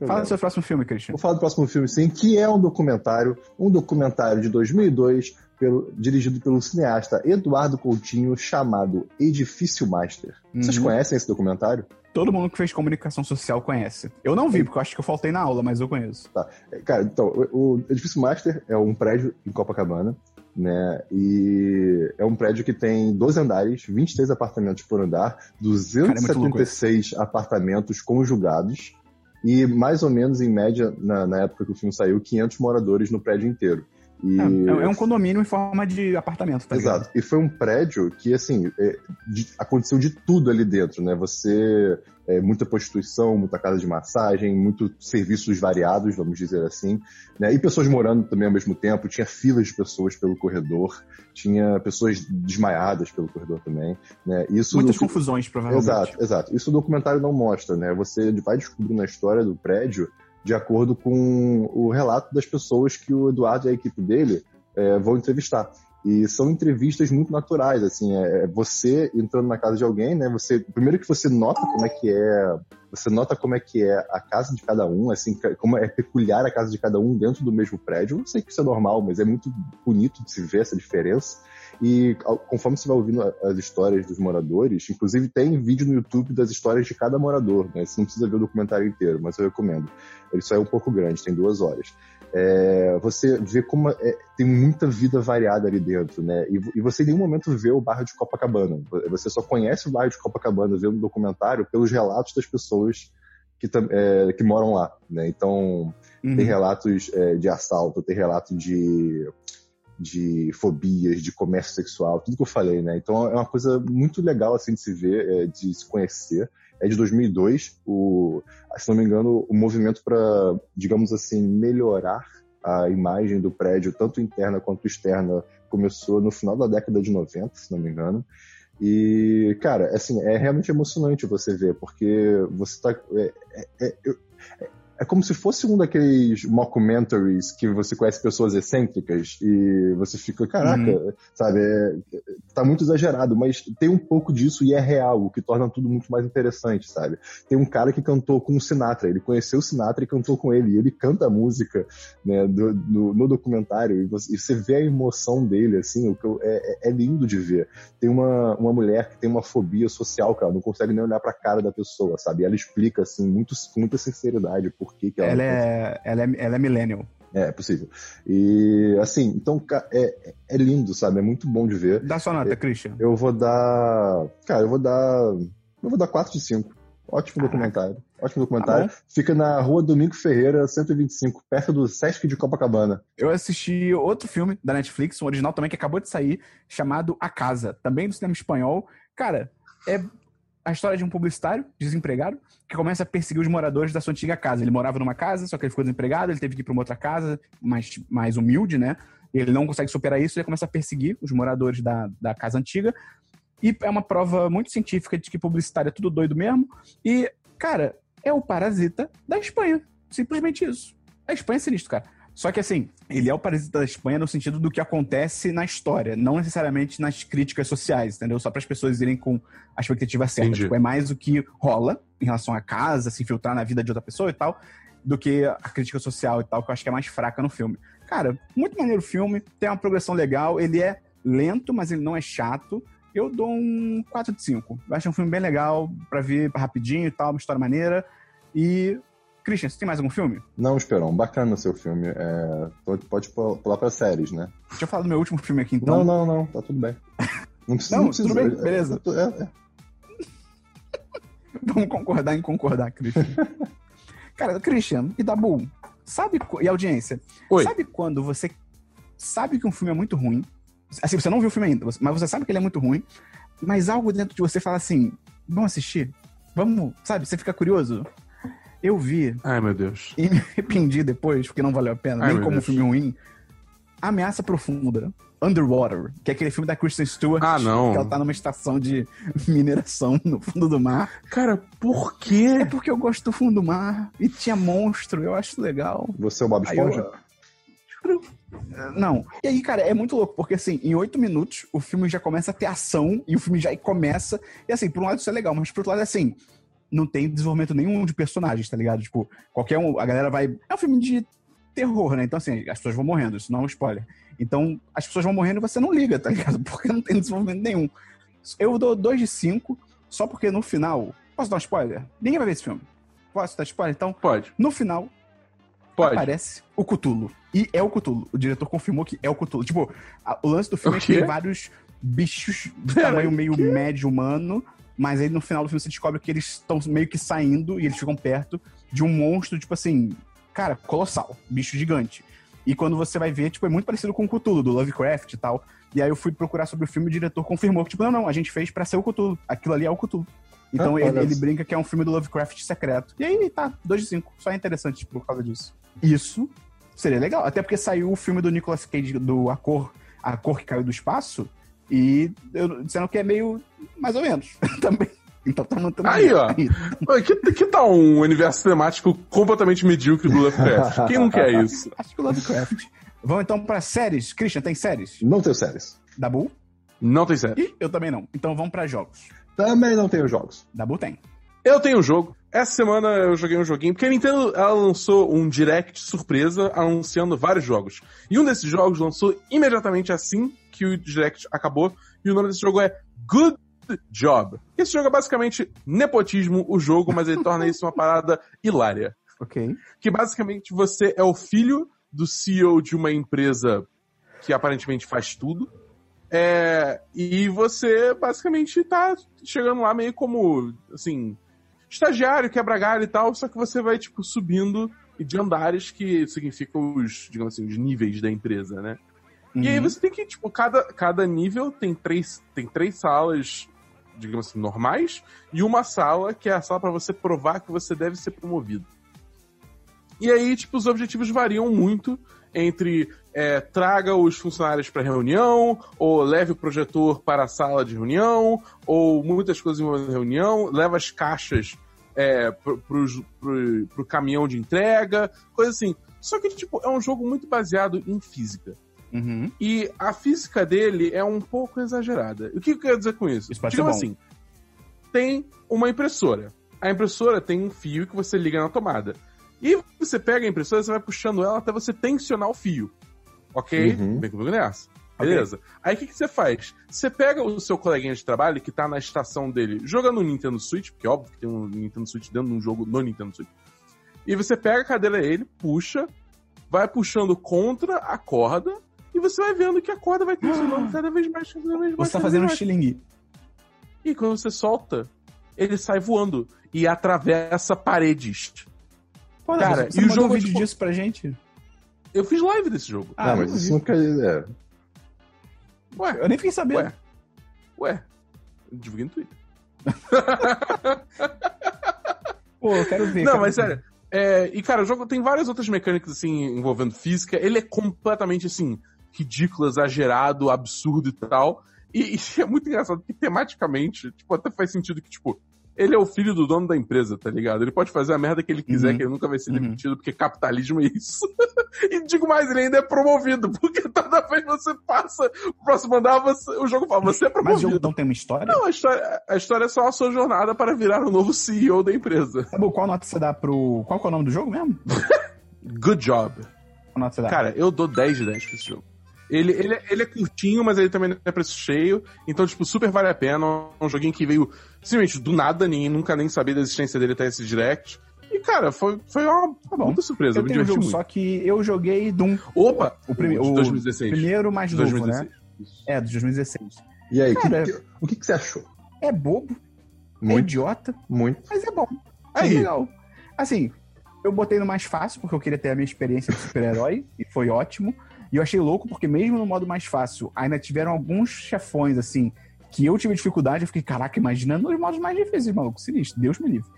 Fala do seu próximo filme, Christian. Vou falar do próximo filme, sim, que é um documentário, um documentário de 2002, pelo, dirigido pelo cineasta Eduardo Coutinho, chamado Edifício Master. Uhum. Vocês conhecem esse documentário? Todo mundo que fez comunicação social conhece. Eu não vi, porque eu acho que eu faltei na aula, mas eu conheço. Tá. Cara, então, o, o Edifício Master é um prédio em Copacabana, né? E é um prédio que tem 12 andares, 23 apartamentos por andar, 276 Cara, é apartamentos conjugados e mais ou menos, em média, na, na, época que o filme saiu, 500 moradores no prédio inteiro. E... É, é, um condomínio em forma de apartamento, tá Exato. Ligado? E foi um prédio que, assim, é, de, aconteceu de tudo ali dentro, né? Você é, muita prostituição, muita casa de massagem, muitos serviços variados, vamos dizer assim, né? e pessoas morando também ao mesmo tempo. Tinha filas de pessoas pelo corredor, tinha pessoas desmaiadas pelo corredor também. Né? Isso Muitas no... confusões, provavelmente. Exato, exato. Isso o documentário não mostra, né? Você vai descobrindo a história do prédio de acordo com o relato das pessoas que o Eduardo e a equipe dele é, vão entrevistar. E são entrevistas muito naturais, assim, é, é você entrando na casa de alguém, né? Você primeiro que você nota como é que é, você nota como é que é a casa de cada um, assim, como é peculiar a casa de cada um dentro do mesmo prédio. Eu sei que isso é normal, mas é muito bonito de se ver essa diferença. E conforme você vai ouvindo as histórias dos moradores, inclusive tem vídeo no YouTube das histórias de cada morador, né? Você não precisa ver o documentário inteiro, mas eu recomendo. Ele só é um pouco grande, tem duas horas é, você vê como é, tem muita vida variada ali dentro, né? E, e, você em nenhum momento vê o bairro de Copacabana. Você só conhece o bairro de Copacabana vendo o documentário pelos relatos das pessoas que, é, que moram lá, né? Então, uhum. tem relatos é, de assalto, tem relato de, de fobias, de comércio sexual, tudo que eu falei, né? Então, é uma coisa muito legal, assim, de se ver, é, de se conhecer é de 2002. O, se não me engano, o movimento para, digamos assim, melhorar a imagem do prédio, tanto interna quanto externa, começou no final da década de 90, se não me engano. E, cara, assim, é realmente emocionante você ver, porque você tá. É, é, é, é como se fosse um daqueles mockumentaries que você conhece pessoas excêntricas e você fica, caraca, uhum. sabe, é, tá muito exagerado, mas tem um pouco disso e é real, o que torna tudo muito mais interessante, sabe? Tem um cara que cantou com o Sinatra, ele conheceu o Sinatra e cantou com ele, e ele canta a música né, do, do, no documentário e você, e você, vê a emoção dele, assim, o que eu, é, é, é, lindo de ver. Tem uma, uma mulher que tem uma fobia social, cara, não consegue nem olhar pra cara da pessoa, sabe? E ela explica, assim, muito, com muita sinceridade por que, que ela. Ela é, ela, é, ela é millennial. É, é possível. E, assim, então, é, é lindo, sabe? É muito bom de ver. Dá sua nota, é, Christian. Eu vou dar. Cara, eu vou dar. Eu vou dar 4 de 5. Ótimo Caraca. documentário. Ótimo documentário. Tá Fica na rua Domingo Ferreira, 125, perto do Sesc de Copacabana. Eu assisti outro filme da Netflix, um original também que acabou de sair, chamado A Casa, também do cinema espanhol. Cara, é a história de um publicitário desempregado que começa a perseguir os moradores da sua antiga casa. Ele morava numa casa, só que ele ficou desempregado, ele teve que ir para uma outra casa, mais, mais humilde, né? Ele não consegue superar isso, ele começa a perseguir os moradores da, da casa antiga. E é uma prova muito científica de que publicitário é tudo doido mesmo. E, cara, é o parasita da Espanha. Simplesmente isso. A Espanha é sinistro, cara. Só que assim, ele é o parasita da Espanha no sentido do que acontece na história, não necessariamente nas críticas sociais, entendeu? Só para as pessoas irem com a expectativa certa. Tipo, é mais o que rola em relação à casa, se infiltrar na vida de outra pessoa e tal, do que a crítica social e tal, que eu acho que é mais fraca no filme. Cara, muito maneiro o filme, tem uma progressão legal, ele é lento, mas ele não é chato. Eu dou um 4 de 5. Eu acho um filme bem legal para ver rapidinho e tal, uma história maneira. E Christian, você tem mais algum filme? Não, Esperão, bacana o seu filme. É... Pode pular pra séries, né? Deixa eu falar do meu último filme aqui, então. Não, não, não, tá tudo bem. Não precisa. não, não precisa... tudo bem, beleza. É, é. Vamos concordar em concordar, Christian. Cara, Christian e Dabu, sabe, e audiência, Oi. sabe quando você sabe que um filme é muito ruim, assim, você não viu o filme ainda, mas você sabe que ele é muito ruim, mas algo dentro de você fala assim, vamos assistir? Vamos, sabe, você fica curioso? Eu vi. Ai, meu Deus. E me arrependi depois, porque não valeu a pena, Ai, nem como Deus. filme ruim. Ameaça Profunda. Underwater, que é aquele filme da Kristen Stewart. Ah, não. Que ela tá numa estação de mineração no fundo do mar. Cara, por quê? É porque eu gosto do fundo do mar. E tinha monstro, eu acho legal. Você é o Bob Esponja? Eu... Não. E aí, cara, é muito louco, porque assim, em oito minutos, o filme já começa a ter ação e o filme já começa. E assim, por um lado isso é legal, mas por outro lado, assim, não tem desenvolvimento nenhum de personagens, tá ligado? Tipo, qualquer um, a galera vai. É um filme de terror, né? Então, assim, as pessoas vão morrendo, isso não é um spoiler. Então, as pessoas vão morrendo e você não liga, tá ligado? Porque não tem desenvolvimento nenhum. Eu dou 2 de 5, só porque no final. Posso dar um spoiler? Ninguém vai ver esse filme. Posso dar spoiler? Então, Pode. no final, Pode. aparece o Cthulhu. E é o Cthulhu. O diretor confirmou que é o Cthulhu. Tipo, a- o lance do filme é que tem vários bichos de tamanho meio médio humano, mas aí no final do filme você descobre que eles estão meio que saindo e eles ficam perto de um monstro, tipo assim, cara, colossal, bicho gigante. E quando você vai ver, tipo, é muito parecido com o Cthulhu, do Lovecraft e tal. E aí eu fui procurar sobre o filme e o diretor confirmou que, tipo, não, não, a gente fez pra ser o Cthulhu. Aquilo ali é o Cthulhu. Então Ah, ele, ele brinca que é um filme do Lovecraft secreto. E aí tá, 2 de 5. Só é interessante por causa disso. Isso seria legal. Até porque saiu o filme do Nicolas Cage, do A Cor, A Cor que Caiu do Espaço. E eu, dizendo que é meio mais ou menos também. Então tá mantendo. Aí, ó. Oi, Que, que tal um universo temático completamente medíocre do Lovecraft? Quem não quer isso? Acho que o Lovecraft. Vamos então pra séries. Christian, tem séries? Não tenho séries. Dabu? Não tem sério. Ih, eu também não. Então vamos pra jogos. Também não tenho jogos. Dabu tem. Eu tenho um jogo. Essa semana eu joguei um joguinho, porque a Nintendo ela lançou um direct surpresa anunciando vários jogos. E um desses jogos lançou imediatamente assim que o direct acabou, e o nome desse jogo é Good Job. Esse jogo é basicamente nepotismo, o jogo, mas ele torna isso uma parada hilária. Ok. Que basicamente você é o filho do CEO de uma empresa que aparentemente faz tudo. É, e você basicamente tá chegando lá meio como, assim, estagiário, quebra galho e tal, só que você vai, tipo, subindo de andares que significam os, digamos assim, os níveis da empresa, né? E aí Uhum. você tem que, tipo, cada, cada nível tem três, tem três salas, digamos assim, normais, e uma sala que é a sala para você provar que você deve ser promovido. E aí, tipo, os objetivos variam muito entre é, traga os funcionários para reunião, ou leve o projetor para a sala de reunião, ou muitas coisas envolvendo reunião, leva as caixas é, pro, pros- pro, pro caminhão de entrega, coisa assim. Só que, tipo, é um jogo muito baseado em física. Uhum. E a física dele é um pouco exagerada. O que eu quero dizer com isso? Isso Digamos bom. assim, tem uma impressora. A impressora tem um fio que você liga na tomada. E você pega a impressora, você vai puxando ela até você tensionar o fio. Ok? Uhum. Vem comigo nessa. Beleza. Aí o que, que você faz? Você pega o seu coleguinha de trabalho que tá na estação dele, joga no Nintendo Switch, porque é óbvio que tem um Nintendo Switch dentro de um jogo no Nintendo Switch. E você pega a cadeira dele, puxa, vai puxando contra a corda, e você vai vendo que a corda vai tensionando cada vez mais, cada vez mais. Você tá fazendo um xilingue. E quando você solta, ele sai voando e atravessa paredes. Pô, Cara, você e o jogo, um vídeo tipo- disso pra gente? Eu fiz live desse jogo. Ah, não, mas isso quer dizer. É. Ué, Eu nem fiquei sabendo. ué, ué. Eu divulguei no Twitter. Pô, eu quero ver. Não, quero mas ver. sério. É, e, cara, o jogo tem várias outras mecânicas, assim, envolvendo física. Ele é completamente, assim, ridículo, exagerado, absurdo e tal. E, e é muito engraçado, porque tematicamente, tipo, até faz sentido que, tipo, ele é o filho do dono da empresa, tá ligado? Ele pode fazer a merda que ele quiser, Uhum. que ele nunca vai ser Uhum. demitido, porque capitalismo é isso. e digo mais, ele ainda é promovido, porque toda vez que você passa pro próximo andar, você- o jogo fala, você é Mas o promovido. jogo não tem uma história? Não, a história, a história é só a sua jornada para virar o novo CEO da empresa. Tá bom, qual nota você dá pro. Qual que é o nome do jogo mesmo? Good job. Qual nota você dá? Cara, eu dou 10 de 10 pra esse jogo. Ele, ele, é- ele é curtinho, mas ele também não é preço cheio. Então, tipo, super vale a pena. É um joguinho que veio simplesmente do nada, ninguém nunca nem sabia da existência dele até esse direct. E, cara, foi, foi uma Tá muita surpresa. eu me um diverti jogo, muito. só que eu joguei Doom. Opa! O, prime... de o 2016. primeiro mais De novo, 2016. né? É, de 2016. E aí, Cara, que- que- o que, que você achou? É bobo, é Muito, idiota, muito. mas é bom. É Aí. legal. Assim, eu botei no mais fácil, porque eu queria ter a minha experiência de super-herói, e foi ótimo. E eu achei louco, porque mesmo no modo mais fácil, ainda tiveram alguns chefões, assim, que eu tive dificuldade. Eu fiquei, caraca, imagina nos modos mais difíceis, maluco, sinistro, Deus me livre.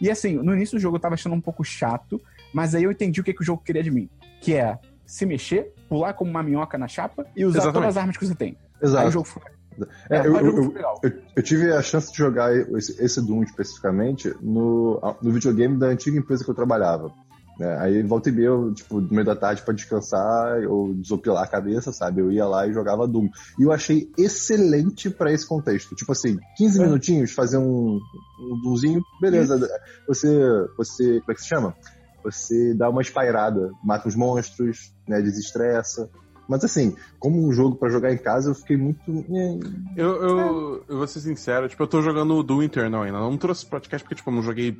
E assim, no início do jogo eu tava achando um pouco chato, mas aí eu entendi o que, que o jogo queria de mim. Que é se mexer, pular como uma minhoca na chapa e usar Exatamente. todas as armas que você tem. Aí Exato. o jogo foi, É, é, eu, aí eu- eu- eu tive a chance de jogar esse, esse Doom especificamente no, no videogame da antiga empresa que eu trabalhava. Né? Aí volta e meia, eu, tipo, no meio da tarde pra descansar ou desopilar a cabeça, sabe? Eu ia lá e jogava Doom. E eu achei excelente para esse contexto. Tipo assim, 15 é. minutinhos, fazer um, um Doomzinho, beleza. Você, você, como é que se chama? Você dá uma espairada, mata os monstros, né? Desestressa. Mas assim, como um jogo para jogar em casa, eu fiquei muito. Eu, eu, eu vou ser sincero, tipo, eu tô jogando o Doom Eternal ainda. Não trouxe podcast porque, tipo, eu não joguei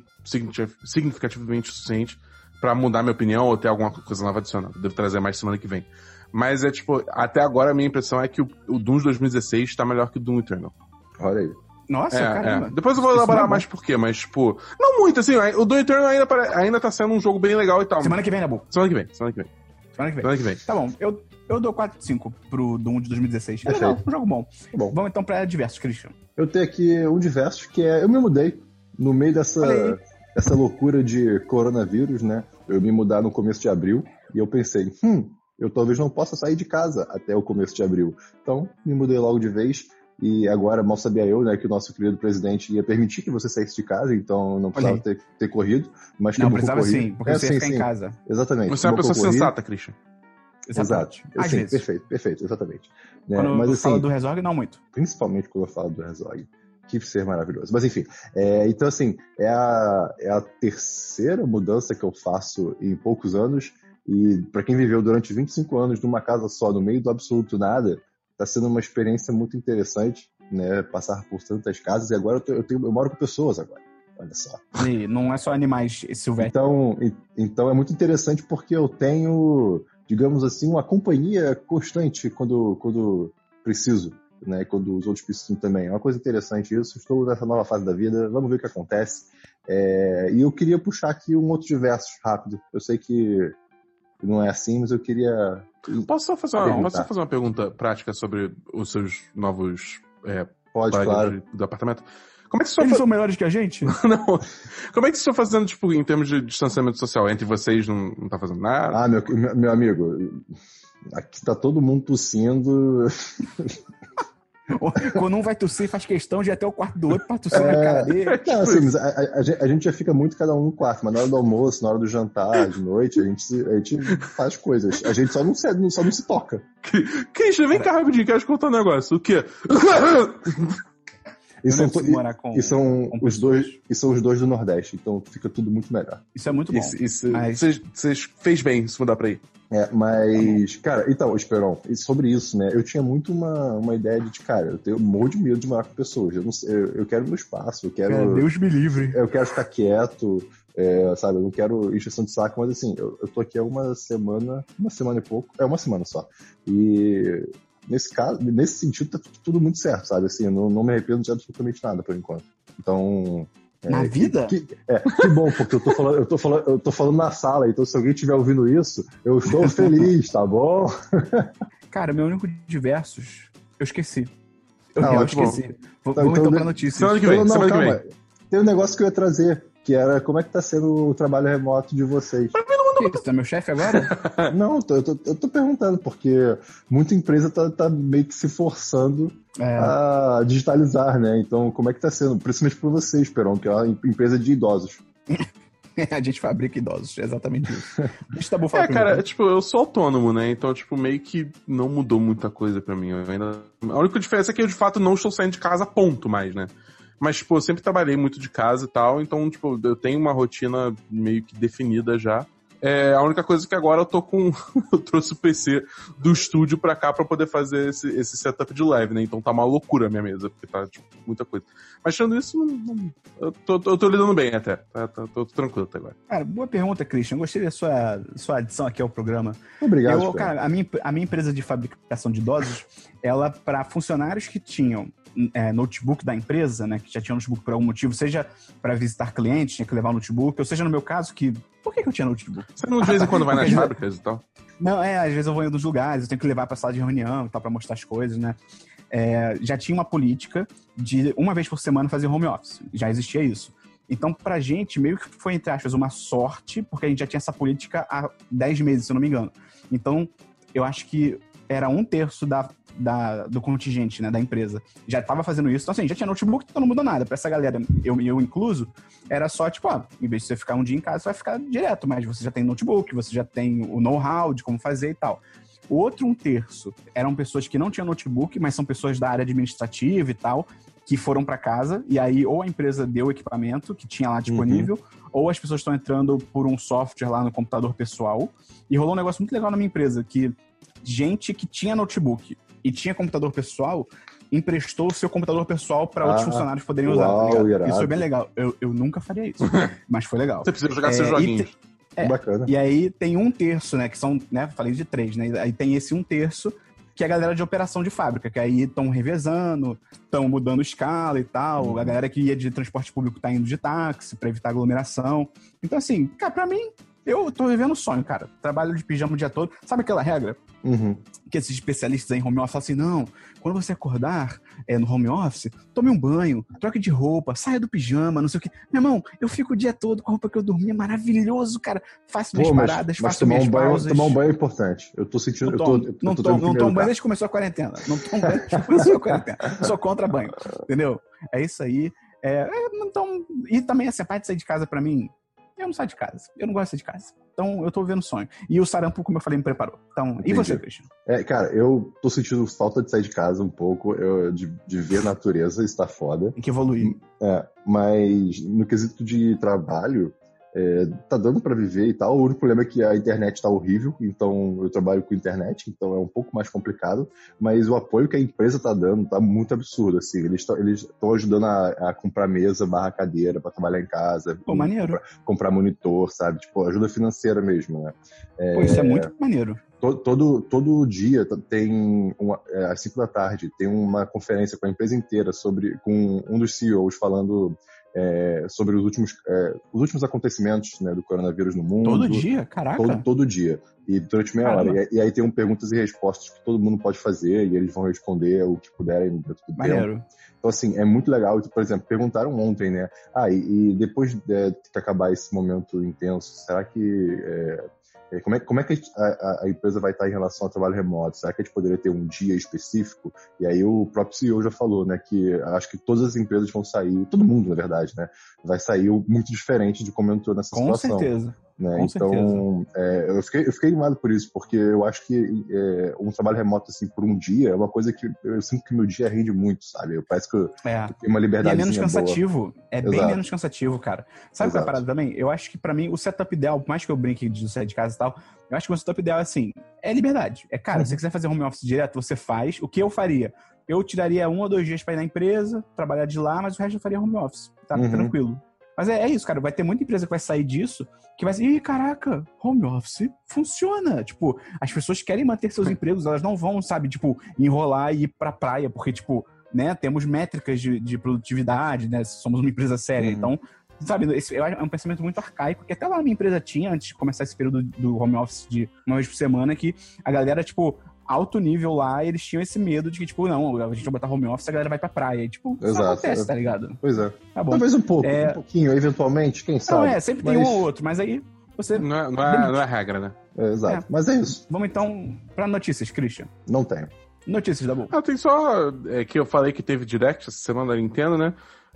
significativamente o suficiente para mudar minha opinião ou ter alguma coisa nova adicionada. Devo trazer mais semana que vem. Mas é tipo, até agora a minha impressão é que o, o Doom de 2016 tá melhor que o Doom Eternal. Olha aí. Nossa, é, caramba. É. Depois eu vou elaborar é mais por quê, mas, tipo, não muito, assim, o Doom Eternal ainda, ainda tá sendo um jogo bem legal e tal. Semana que vem, Nabu. Semana que vem, semana que vem. Semana que vem. Semana que vem. Tá bom, eu, eu dou 4 de 5 pro Doom de 2016. É legal, um jogo bom. bom. Vamos então pra Diversos, Christian. Eu tenho aqui um Diversos que é. Eu me mudei no meio dessa, essa loucura de coronavírus, né? Eu me mudar no começo de abril e eu pensei, hum, eu talvez não possa sair de casa até o começo de abril. Então, me mudei logo de vez. E agora, mal sabia eu, né, que o nosso querido presidente ia permitir que você saísse de casa, então não precisava ter, ter, corrido. Mas não, precisava sim, porque é, você ia ficar sim. em casa. Exatamente. Você é uma pessoa sensata, Christian. Exato. Às sim, vezes. Perfeito, perfeito, exatamente. Né, quando mas, eu assim, falo do Resorg, não muito. Principalmente quando eu falo do Resorg. Que ser maravilhoso. Mas enfim, é, então assim, é a, é a terceira mudança que eu faço em poucos anos. E para quem viveu durante 25 anos numa casa só, no meio do absoluto nada, está sendo uma experiência muito interessante, né? Passar por tantas casas. E agora eu, tô, eu, tenho, eu moro com pessoas agora. Olha só. E não é só animais silvestres. Então, então é muito interessante porque eu tenho, digamos assim, uma companhia constante quando, quando preciso né, quando os outros precisam também. É uma coisa interessante isso. Estou nessa nova fase da vida, vamos ver o que acontece. É, e eu queria puxar aqui um outro diverso rápido. Eu sei que não é assim, mas eu queria. Posso só fazer uma, posso só fazer uma pergunta prática sobre os seus novos. É, Pode, claro. Do apartamento? Como é que Eles fa... são melhores que a gente? não. Como é que vocês estão fazendo, tipo, em termos de distanciamento social? Entre vocês não, não tá fazendo nada? Ah, meu, meu amigo, aqui tá todo mundo tossindo. Quando um vai tossir, faz questão de ir até o quarto do outro pra tossir é... na cara dele. Não, assim, a, a, a, gente já fica muito cada um no quarto, mas na hora do almoço, na hora do jantar, de noite, a gente, a gente faz coisas. A gente só não se, só não se toca. Christian, vem cá rapidinho, quero te contar um negócio. O quê? E são, e, e são os dois, e são os dois do Nordeste, então fica tudo muito melhor. Isso é muito bom. Isso, isso mas... Vocês fez bem se mudar pra aí. É, mas, cara, então, Esperon, sobre isso, né? Eu tinha muito uma, uma ideia de, cara, eu tenho um monte de medo de morar com pessoas. Eu, não, eu, eu quero meu espaço, eu quero. É, Deus me livre. Eu quero ficar quieto, é, sabe? Eu não quero encheção de saco, mas assim, eu, eu tô aqui há uma semana, uma semana e pouco, é uma semana só. E nesse caso, nesse sentido, tá tudo muito certo, sabe? Assim, eu não, não me arrependo de absolutamente nada por enquanto. Então, na é, vida? Que, que, é, que bom, porque eu tô, falando, eu, tô falando, eu tô falando na sala, então se alguém estiver ouvindo isso, eu estou feliz, tá bom? Cara, meu único diversos, eu esqueci. Eu, ah, eu esqueci. Vamos então, então pra notícia. Semana que vem, não, semana calma. que vem. Tem um negócio que eu ia trazer, que era como é que tá sendo o trabalho remoto de vocês. Mas mandou... Você é meu chefe agora? não, eu tô, eu, tô, eu tô perguntando, porque muita empresa tá, tá meio que se forçando é. a digitalizar, né? Então, como é que tá sendo? Principalmente para vocês, Peron, que é uma empresa de idosos. a gente fabrica idosos, é exatamente isso. Deixa tá bom falar é, cara, é, tipo, eu sou autônomo, né? Então, tipo, meio que não mudou muita coisa para mim. Eu ainda... A única diferença é que eu, de fato, não estou saindo de casa, ponto, mais, né? Mas, tipo, eu sempre trabalhei muito de casa e tal, então, tipo, eu tenho uma rotina meio que definida já. É, a única coisa é que agora eu tô com. eu trouxe o PC do estúdio pra cá pra poder fazer esse, esse setup de live, né? Então tá uma loucura a minha mesa, porque tá, tipo, muita coisa. Mas tirando isso, não, não, eu, tô, eu tô lidando bem até. Tá, tá, tô, tô, tranquilo até agora. Cara, boa pergunta, Christian. Gostei da sua, sua adição aqui ao programa. Obrigado. Eu, cara, a minha, a minha empresa de fabricação de idosos, ela, para funcionários que tinham é, notebook da empresa, né, que já tinha notebook por algum motivo, seja para visitar clientes, tinha que levar o notebook, ou seja, no meu caso, que. Por que, que eu tinha notebook? Você não, de vez em quando vai nas fábricas e tal? Não, é, às vezes eu vou em outros lugares, eu tenho que levar para sala de reunião e tal, para mostrar as coisas, né? É, já tinha uma política de uma vez por semana fazer home office. Já existia isso. Então, pra gente, meio que foi, entre aspas, uma sorte, porque a gente já tinha essa política há 10 meses, se eu não me engano. Então, eu acho que era um terço da da, do contingente, né, da empresa, já estava fazendo isso. Então, assim, já tinha notebook, então não mudou nada. Para essa galera, eu, eu incluso, era só, tipo, ó, em vez de você ficar um dia em casa, você vai ficar direto, mas você já tem notebook, você já tem o know-how de como fazer e tal. O outro um terço eram pessoas que não tinham notebook, mas são pessoas da área administrativa e tal, que foram para casa, e aí ou a empresa deu o equipamento que tinha lá disponível, uhum. ou as pessoas estão entrando por um software lá no computador pessoal. E rolou um negócio muito legal na minha empresa, que gente que tinha notebook e tinha computador pessoal emprestou o seu computador pessoal para outros ah, funcionários poderem usar. Tá isso foi bem legal. Eu, eu nunca faria isso, mas foi legal. Você precisa jogar é, seus joguinhos. É, Bacana. E aí tem um terço, né? Que são, né? Falei de três, né? Aí tem esse um terço que é a galera de operação de fábrica, que aí estão revezando, estão mudando escala e tal. Uhum. A galera que ia de transporte público tá indo de táxi para evitar aglomeração. Então, assim, cara, pra mim, eu tô vivendo um sonho, cara. Trabalho de pijama o dia todo. Sabe aquela regra? Uhum. Que esses especialistas em home office falam assim: não, quando você acordar é, no home office, tome um banho, troque de roupa, saia do pijama, não sei o que. Meu irmão, eu fico o dia todo com a roupa que eu dormi, é maravilhoso, cara. Faço minhas Pô, mas, paradas, mas faço tomar minhas um banho, pausas. Tomar um banho é importante. Eu tô sentindo. Não tomo, eu tô, eu não tô, tomo, não tomo banho desde que começou a quarentena. Não tomo banho desde que começou a quarentena. Sou contra banho, entendeu? É isso aí. É então, e também essa parte de sair de casa para mim, eu não saio de casa. Eu não gosto de sair de casa. Então, eu tô vendo sonho. E o sarampo, como eu falei, me preparou. Então, Entendi. e você, Christian? É, cara, eu tô sentindo falta de sair de casa um pouco, eu, de, de ver a natureza, está foda. Tem que evoluir. É, mas no quesito de trabalho, é, tá dando para viver e tal. O único problema é que a internet tá horrível, então eu trabalho com internet, então é um pouco mais complicado. Mas o apoio que a empresa tá dando tá muito absurdo, assim. Eles estão eles ajudando a, a, comprar mesa barra cadeira para trabalhar em casa. Pô, maneiro. Comprar, comprar, monitor, sabe? Tipo, ajuda financeira mesmo, né? É, Pô, isso é muito maneiro. Todo, todo, todo dia tem, uma, é, às 5 da tarde, tem uma conferência com a empresa inteira sobre, com um dos CEOs falando é, sobre os últimos, é, os últimos acontecimentos né, do coronavírus no mundo. Todo dia? Caraca! Todo, todo dia. E durante meia Caramba. hora. E, e, aí tem um perguntas e respostas que todo mundo pode fazer e eles vão responder o que puderem dentro do tempo. Então, assim, é muito legal. Por exemplo, perguntaram ontem, né? Ah, e, e depois de, de, acabar esse momento intenso, será que é, é, como é, como é que a, a, empresa vai estar em relação ao trabalho remoto? Será que a gente poderia ter um dia específico? E aí o próprio CEO já falou, né, que acho que todas as empresas vão sair, todo mundo, na verdade, né, vai sair muito diferente de como entrou nessa Com situação. Com certeza. Né? então, é, eu, fiquei, eu fiquei animado por isso, porque eu acho que é, um trabalho remoto assim por um dia é uma coisa que eu sinto que meu dia rende muito, sabe? Eu parece que eu, é. tenho uma liberdade. E é menos cansativo, boa. é Exato. bem menos cansativo, cara. Sabe Exato. qual é a parada também? Eu acho que para mim o setup ideal, por mais que eu brinque de sair de casa e tal, eu acho que o setup ideal é assim: é liberdade. É, cara, uhum. se você quiser fazer home office direto, você faz. O que eu faria? Eu tiraria um ou dois dias para ir na empresa, trabalhar de lá, mas o resto eu faria home office. Tá uhum. tranquilo. Mas é, é, isso, cara. Vai ter muita empresa que vai sair disso que vai ser, ih, caraca, home office funciona. Tipo, as pessoas querem manter seus empregos, elas não vão, sabe, tipo, enrolar e ir pra praia, porque, tipo, né, temos métricas de, de produtividade, né? Somos uma empresa séria. Uhum. Então, sabe, esse é um pensamento muito arcaico, que até lá na minha empresa tinha, antes de começar esse período do home office de uma vez por semana, que a galera, tipo, alto nível lá, eles tinham esse medo de que, tipo, não, a gente vai botar home office, a galera vai pra praia. E, tipo, Exato, isso acontece, é. tá ligado? Pois é. Tá bom. Talvez um pouco, é... um pouquinho, eventualmente, quem sabe. Não, é, sempre mas... tem um ou outro, mas aí você. Não é, não é, não é regra, né? É, exato. É. Mas é isso. Vamos então pra notícias, Christian. Não tenho. Notícias da boa. Ah, tem só. É, que eu falei que teve direct essa semana da Nintendo, né?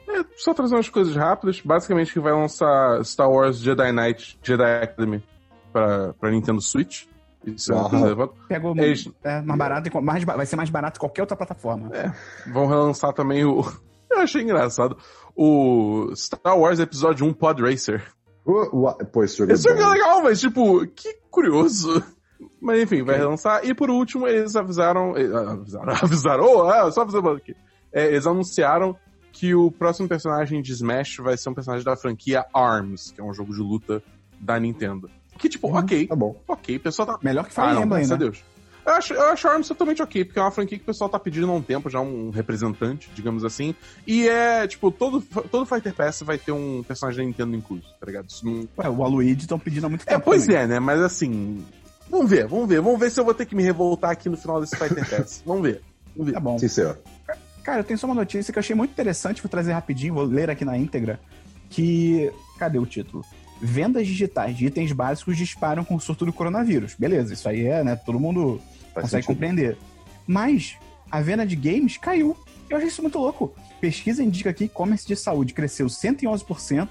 É, só trazer umas coisas rápidas. Basicamente que vai lançar Star Wars Jedi Knight Jedi Academy pra, pra Nintendo Switch. Isso é uma coisa Pega o Eles... é, mais barato, mais, vai ser mais barato que qualquer outra plataforma. É. Vão relançar também o. Eu achei engraçado. O Star Wars Episódio 1 Pod Racer. O, o, pô, esse jogo, esse é, jogo é legal, mas tipo, que curioso. Mas enfim, vai relançar. E por último, eles avisaram. Eh, avisaram, avisaram, oh, é, só avisando aqui. É, eles anunciaram que o próximo personagem de Smash vai ser um personagem da franquia ARMS, que é um jogo de luta da Nintendo. Que, tipo, uhum, ok. Tá bom. Ok, o pessoal tá. Melhor que Fire ah, Emblem, né? Deus. Eu acho, eu acho Arms totalmente ok, porque é uma franquia que o pessoal tá pedindo há um tempo, já um representante, digamos assim. E é, tipo, todo, todo Fighter Pass vai ter um personagem da Nintendo incluso, tá ligado? Isso não... Ué, o Aluigi estão pedindo há muito é, tempo. É, pois também. é, né? Mas assim. Vamos ver, vamos ver. Vamos ver se eu vou ter que me revoltar aqui no final desse Fighter Pass. vamos ver. Vamos ver. Tá bom. Sim, senhor. Cara, eu tenho só uma notícia que eu achei muito interessante, vou trazer rapidinho, vou ler aqui na íntegra. Que. Cadê o título? Vendas digitais de itens básicos disparam com o surto do coronavírus. Beleza, isso aí é, né? Todo mundo Faz consegue sentido. compreender. Mas a venda de games caiu. Eu achei isso muito louco. Pesquisa indica que e-commerce de saúde cresceu 111%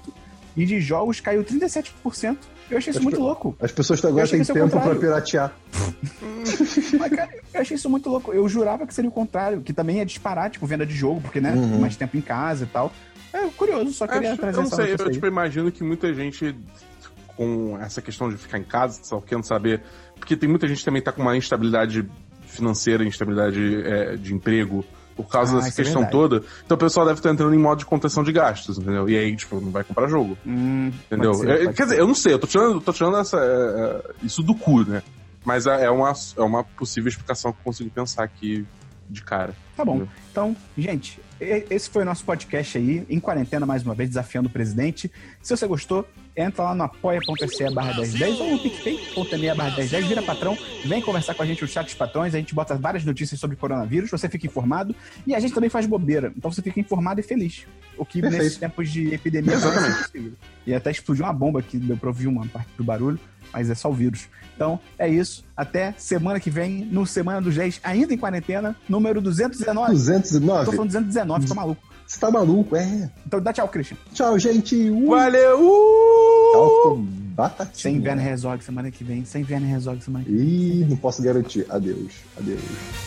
e de jogos caiu 37%. Eu achei isso As muito louco. As pessoas agora têm tempo pra contrário. piratear. Mas, cara, eu achei isso muito louco. Eu jurava que seria o contrário, que também ia disparar, tipo, venda de jogo, porque, né, Uhum. mais tempo em casa e tal. É curioso, só queria Acho- trazer eu não essa sei, eu aí. tipo, imagino que muita gente com essa questão de ficar em casa, só querendo saber. Porque tem muita gente que também tá com uma instabilidade financeira, instabilidade é, de emprego, por causa Ah, dessa é questão verdade. toda. Então o pessoal deve estar entrando em modo de contenção de gastos, entendeu? E aí, tipo, não vai comprar jogo. Hum, Entendeu? ser, É, quer ser. dizer, eu não sei, eu tô tirando, tô tirando essa, é, é, isso do cu, né? Mas é é uma, é uma possível explicação que eu consigo pensar aqui de cara. Tá bom. Entendeu? Então, gente, esse foi o nosso podcast aí, em quarentena, mais uma vez, desafiando o presidente. Se você gostou, entra lá no apoia.se barra 1010 ou no picpay.me barra 1010, vira patrão, vem conversar com a gente no chat dos patrões, a gente bota várias notícias sobre coronavírus, você fica informado, e a gente também faz bobeira, então você fica informado e feliz. O que Perfeito. nesses tempos de epidemia não é possível. E até explodiu uma bomba que deu pra ouvir uma parte do barulho, mas é só o vírus. Então, é isso. Até semana que vem, no Semana dos 10, ainda em quarentena, número 219. Tô 209? falando 219, tô maluco. Você tá maluco? É. Então dá tchau, Christian. Tchau, gente. Uh, Valeu! Tchau com batatinha. Sem inverno resolve semana que vem. Sem inverno resolve semana que vem. Ih, não posso garantir. Adeus. Adeus.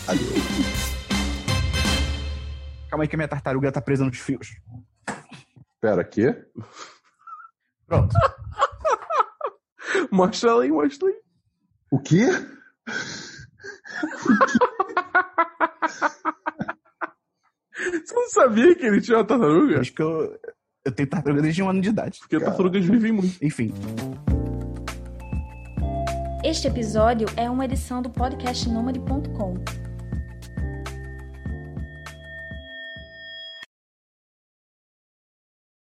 Adeus. Calma aí que a minha tartaruga tá presa nos fios. Pera, quê? Pronto. Mostra aí, mostra aí. O quê? Você não sabia que ele tinha uma tartaruga? Acho que eu, eu tenho tartaruga desde um ano de idade. Porque tartarugas vivem muito. Enfim. Este episódio é uma edição do podcast Nômade.com.